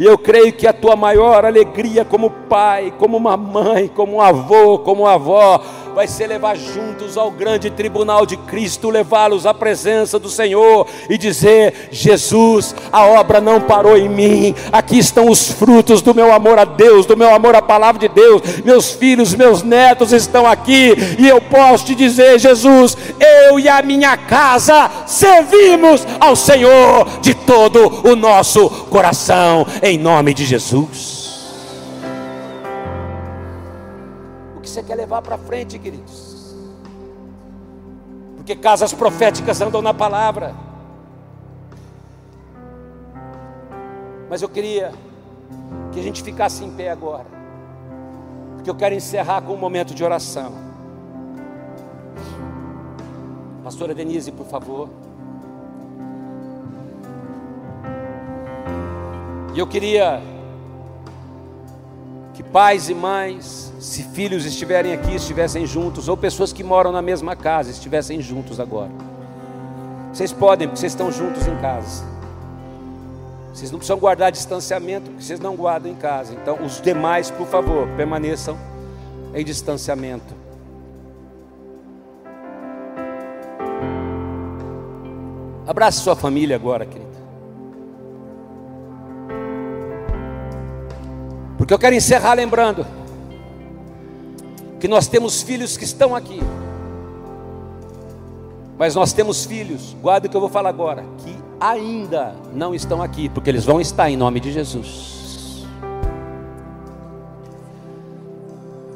e eu creio que a tua maior alegria como pai, como uma mãe, como um avô, como uma avó, vai ser levar juntos ao grande tribunal de Cristo, levá-los à presença do Senhor e dizer: Jesus, a obra não parou em mim, aqui estão os frutos do meu amor a Deus, do meu amor à palavra de Deus. Meus filhos, meus netos estão aqui e eu posso te dizer: Jesus, eu e a minha casa servimos ao Senhor de todo o nosso coração, em nome de Jesus. Você quer levar para frente, queridos. Porque casas proféticas andam na palavra. Mas eu queria que a gente ficasse em pé agora. Porque eu quero encerrar com um momento de oração. Pastora Denise, por favor. E eu queria que pais e mães, se filhos estiverem aqui, estivessem juntos, ou pessoas que moram na mesma casa estivessem juntos agora. Vocês podem, porque vocês estão juntos em casa. Vocês não precisam guardar distanciamento, porque vocês não guardam em casa. Então, os demais, por favor, permaneçam em distanciamento. Abrace sua família agora, querida. Porque eu quero encerrar lembrando que nós temos filhos que estão aqui. Mas nós temos filhos, guarda o que eu vou falar agora, que ainda não estão aqui, porque eles vão estar em nome de Jesus.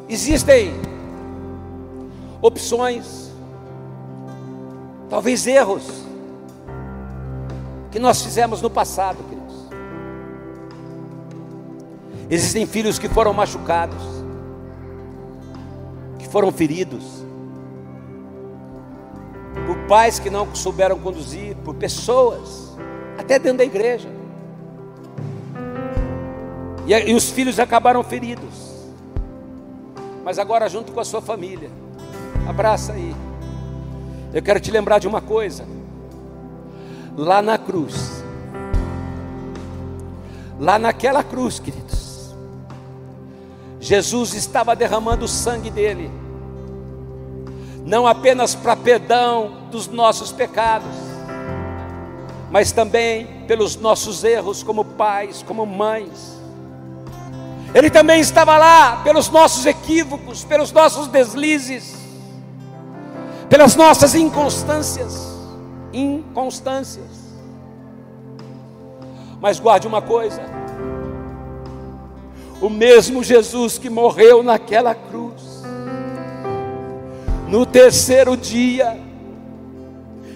Existem opções, talvez erros, que nós fizemos no passado, queridos. Existem filhos que foram machucados, que foram feridos, por pais que não souberam conduzir, por pessoas, até dentro da igreja. E, e os filhos acabaram feridos. Mas agora, junto com a sua família, abraça aí. Eu quero te lembrar de uma coisa. Lá na cruz, lá naquela cruz, queridos, Jesus estava derramando o sangue dele não apenas para perdão dos nossos pecados, mas também pelos nossos erros como pais, como mães. Ele também estava lá pelos nossos equívocos, pelos nossos deslizes, pelas nossas inconstâncias, inconstâncias. Mas guarde uma coisa: o mesmo Jesus que morreu naquela cruz, no terceiro dia,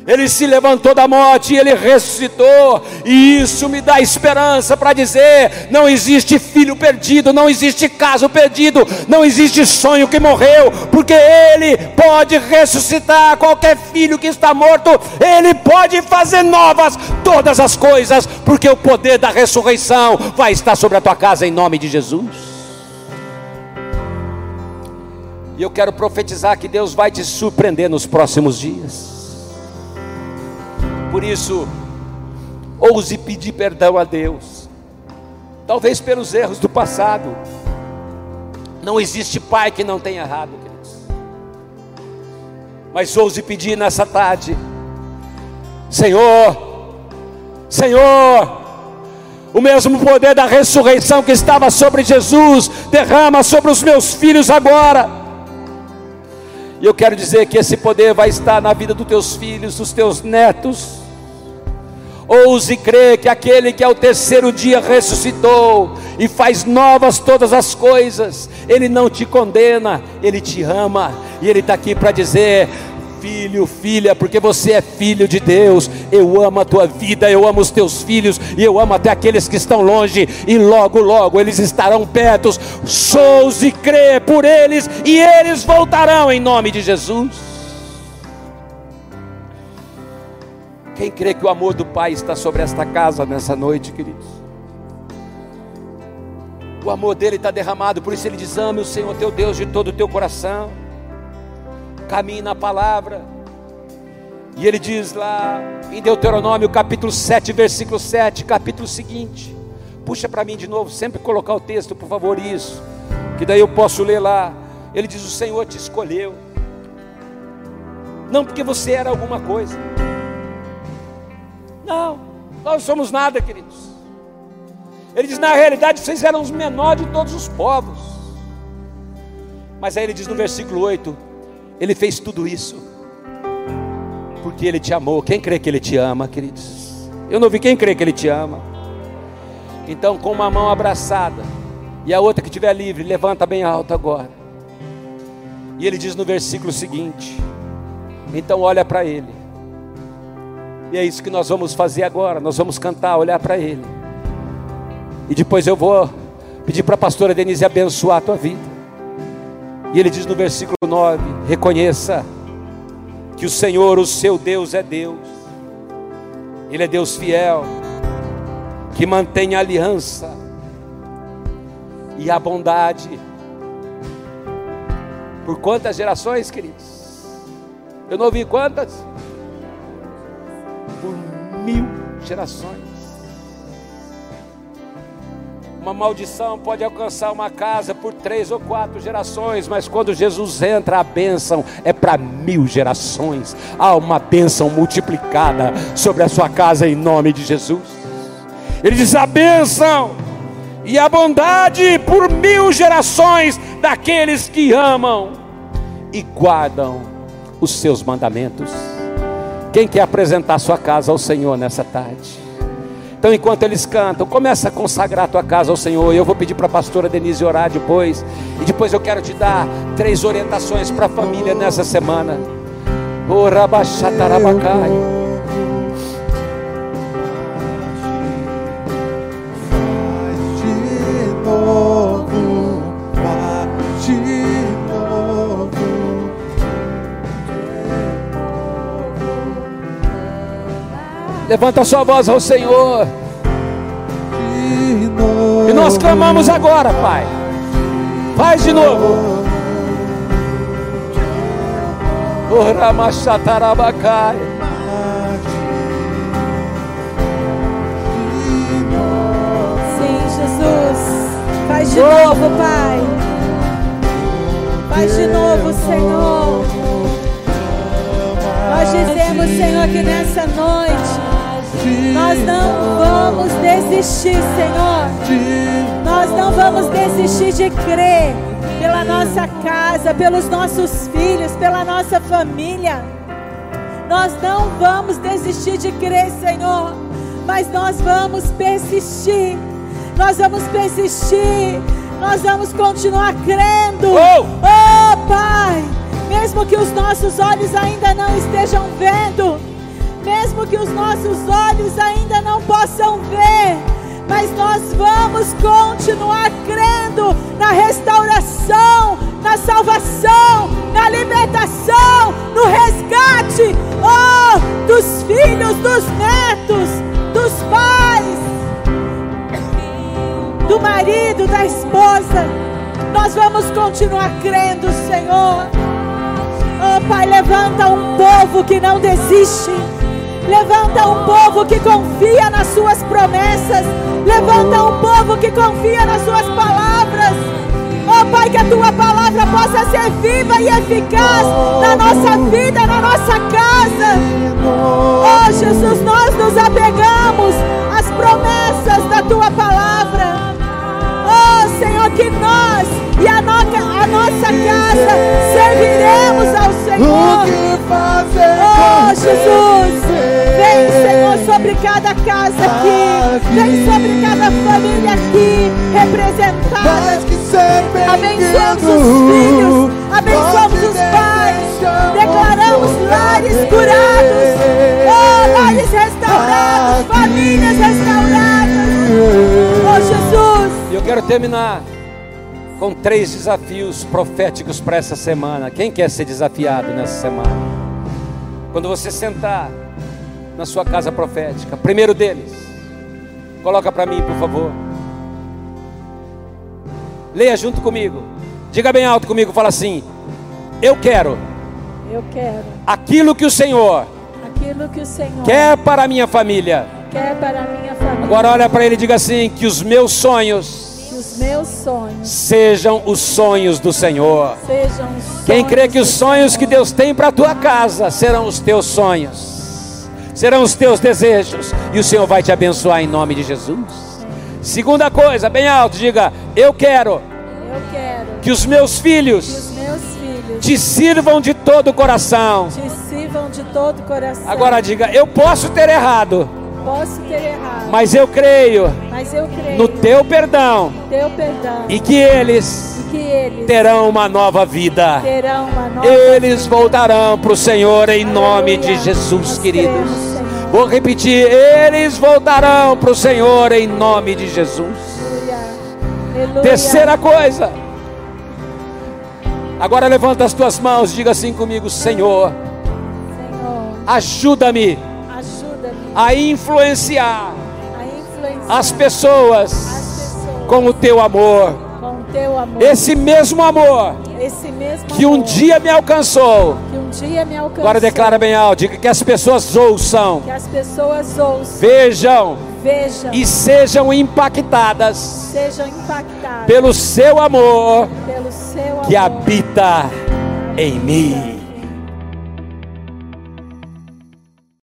ele se levantou da morte e ele ressuscitou, e isso me dá esperança para dizer: não existe filho perdido, não existe caso perdido, não existe sonho que morreu, porque ele pode ressuscitar qualquer filho que está morto, ele pode fazer novas todas as coisas, porque o poder da ressurreição vai estar sobre a tua casa em nome de Jesus. E eu quero profetizar que Deus vai te surpreender nos próximos dias. Por isso, ouse pedir perdão a Deus. Talvez pelos erros do passado. Não existe pai que não tenha errado, queridos. Mas ouse pedir nessa tarde: Senhor, Senhor, o mesmo poder da ressurreição que estava sobre Jesus, derrama sobre os meus filhos agora. E eu quero dizer que esse poder vai estar na vida dos teus filhos, dos teus netos. Ouse crer que aquele que ao terceiro dia ressuscitou e faz novas todas as coisas, ele não te condena, ele te ama, e ele está aqui para dizer: filho, filha, porque você é filho de Deus. Eu amo a tua vida, eu amo os teus filhos e eu amo até aqueles que estão longe e logo, logo eles estarão perto. Sous e crê por eles e eles voltarão em nome de Jesus. Quem crê que o amor do Pai está sobre esta casa nessa noite, queridos? O amor dele está derramado, por isso ele diz: ame o Senhor teu Deus de todo o teu coração caminhe na palavra. E ele diz lá em Deuteronômio capítulo 7, versículo 7, capítulo seguinte. Puxa para mim de novo, sempre colocar o texto, por favor, isso. Que daí eu posso ler lá. Ele diz: O Senhor te escolheu. Não porque você era alguma coisa. Não, nós não somos nada, queridos. Ele diz: Na realidade, vocês eram os menores de todos os povos. Mas aí ele diz no versículo 8: ele fez tudo isso porque Ele te amou. Quem crê que Ele te ama, queridos? Eu não vi quem crê que Ele te ama. Então, com uma mão abraçada e a outra que estiver livre, levanta bem alto agora. E ele diz no versículo seguinte: Então olha para Ele. E é isso que nós vamos fazer agora. Nós vamos cantar, olhar para Ele. E depois eu vou pedir para a pastora Denise abençoar a tua vida. E ele diz no versículo 9: Reconheça que o Senhor, o seu Deus, é Deus, Ele é Deus fiel, que mantém a aliança e a bondade. Por quantas gerações, queridos? Eu não ouvi quantas? Por mil gerações. Uma maldição pode alcançar uma casa por três ou quatro gerações, mas quando Jesus entra, a bênção é para mil gerações. Há uma bênção multiplicada sobre a sua casa em nome de Jesus. Ele diz: a bênção e a bondade por mil gerações daqueles que amam e guardam os seus mandamentos. Quem quer apresentar sua casa ao Senhor nessa tarde? Então, enquanto eles cantam, começa a consagrar a tua casa ao Senhor. Eu vou pedir para a pastora Denise orar depois. E depois eu quero te dar três orientações para a família nessa semana. Oh, Levanta sua voz ao Senhor. E nós clamamos agora, Pai. Faz de novo. Oh, Ramachatarabakai. Sim, Jesus. Faz de novo, Pai. Faz de novo, Senhor. Nós dizemos, Senhor, que nessa noite nós não vamos desistir, Senhor. Nós não vamos desistir de crer pela nossa casa, pelos nossos filhos, pela nossa família. Nós não vamos desistir de crer, Senhor, mas nós vamos persistir. Nós vamos persistir. Nós vamos continuar crendo. Oh! Oh, Pai, mesmo que os nossos olhos ainda não estejam vendo, mesmo que os nossos olhos ainda não possam ver, mas nós vamos continuar crendo na restauração, na salvação, na libertação, no resgate, oh, dos filhos, dos netos, dos pais, do marido, da esposa. Nós vamos continuar crendo, Senhor. Oh, Pai, levanta um povo que não desiste. Levanta um povo que confia nas suas promessas. Levanta um povo que confia nas suas palavras. Oh Pai, que a tua palavra possa ser viva e eficaz na nossa vida, na nossa casa. Oh Jesus, nós nos apegamos às promessas da tua palavra. Oh Senhor, que nós e a, noca- a nossa casa serviremos ao O Senhor. Oh Jesus, vem sobre cada casa aqui, vem sobre cada família aqui representada. Abençoamos os filhos, abençoamos os pais, declaramos lares curados, oh, lares restaurados, famílias restauradas. Oh Jesus, E eu quero terminar com três desafios proféticos para essa semana. Quem quer ser desafiado nessa semana? Quando você sentar na sua casa profética, primeiro deles, coloca para mim, por favor. Leia junto comigo. Diga bem alto comigo, fala assim: Eu quero eu quero aquilo que o Senhor aquilo que o Senhor quer para a minha família. quer para a minha família. Agora olha para ele e diga assim: que os meus sonhos os meus sonhos sejam os sonhos do Senhor. sejam os sonhos Quem crê que os sonhos que. Deus tem para a tua casa serão os teus sonhos, serão os teus desejos, e o Senhor vai te abençoar em nome de Jesus. Segunda coisa, bem alto, diga: Eu quero Eu quero que os meus filhos os meus filhos te sirvam de todo o coração. te sirvam de todo o coração. Agora diga: Eu posso ter errado, posso ter errado, mas eu creio mas eu creio no teu perdão teu perdão e que eles que eles terão uma nova vida. uma nova Eles voltarão para o Senhor em nome de Aleluia. Jesus, Nós queridos. cremos. Vou repetir: eles voltarão para o Senhor em nome de Jesus. Aleluia. Aleluia. Terceira coisa. Agora levanta as tuas mãos, diga assim comigo: Senhor, Senhor, ajuda-me ajuda-me a influenciar a influenciar as pessoas as pessoas com o teu amor. Teu amor. Esse mesmo amor Esse mesmo que um amor dia me alcançou. que um dia me alcançou. Agora declara bem alto, diga que as pessoas ouçam, que as pessoas ouçam, vejam vejam e sejam impactadas sejam impactadas pelo seu amor pelo seu amor que habita em mim.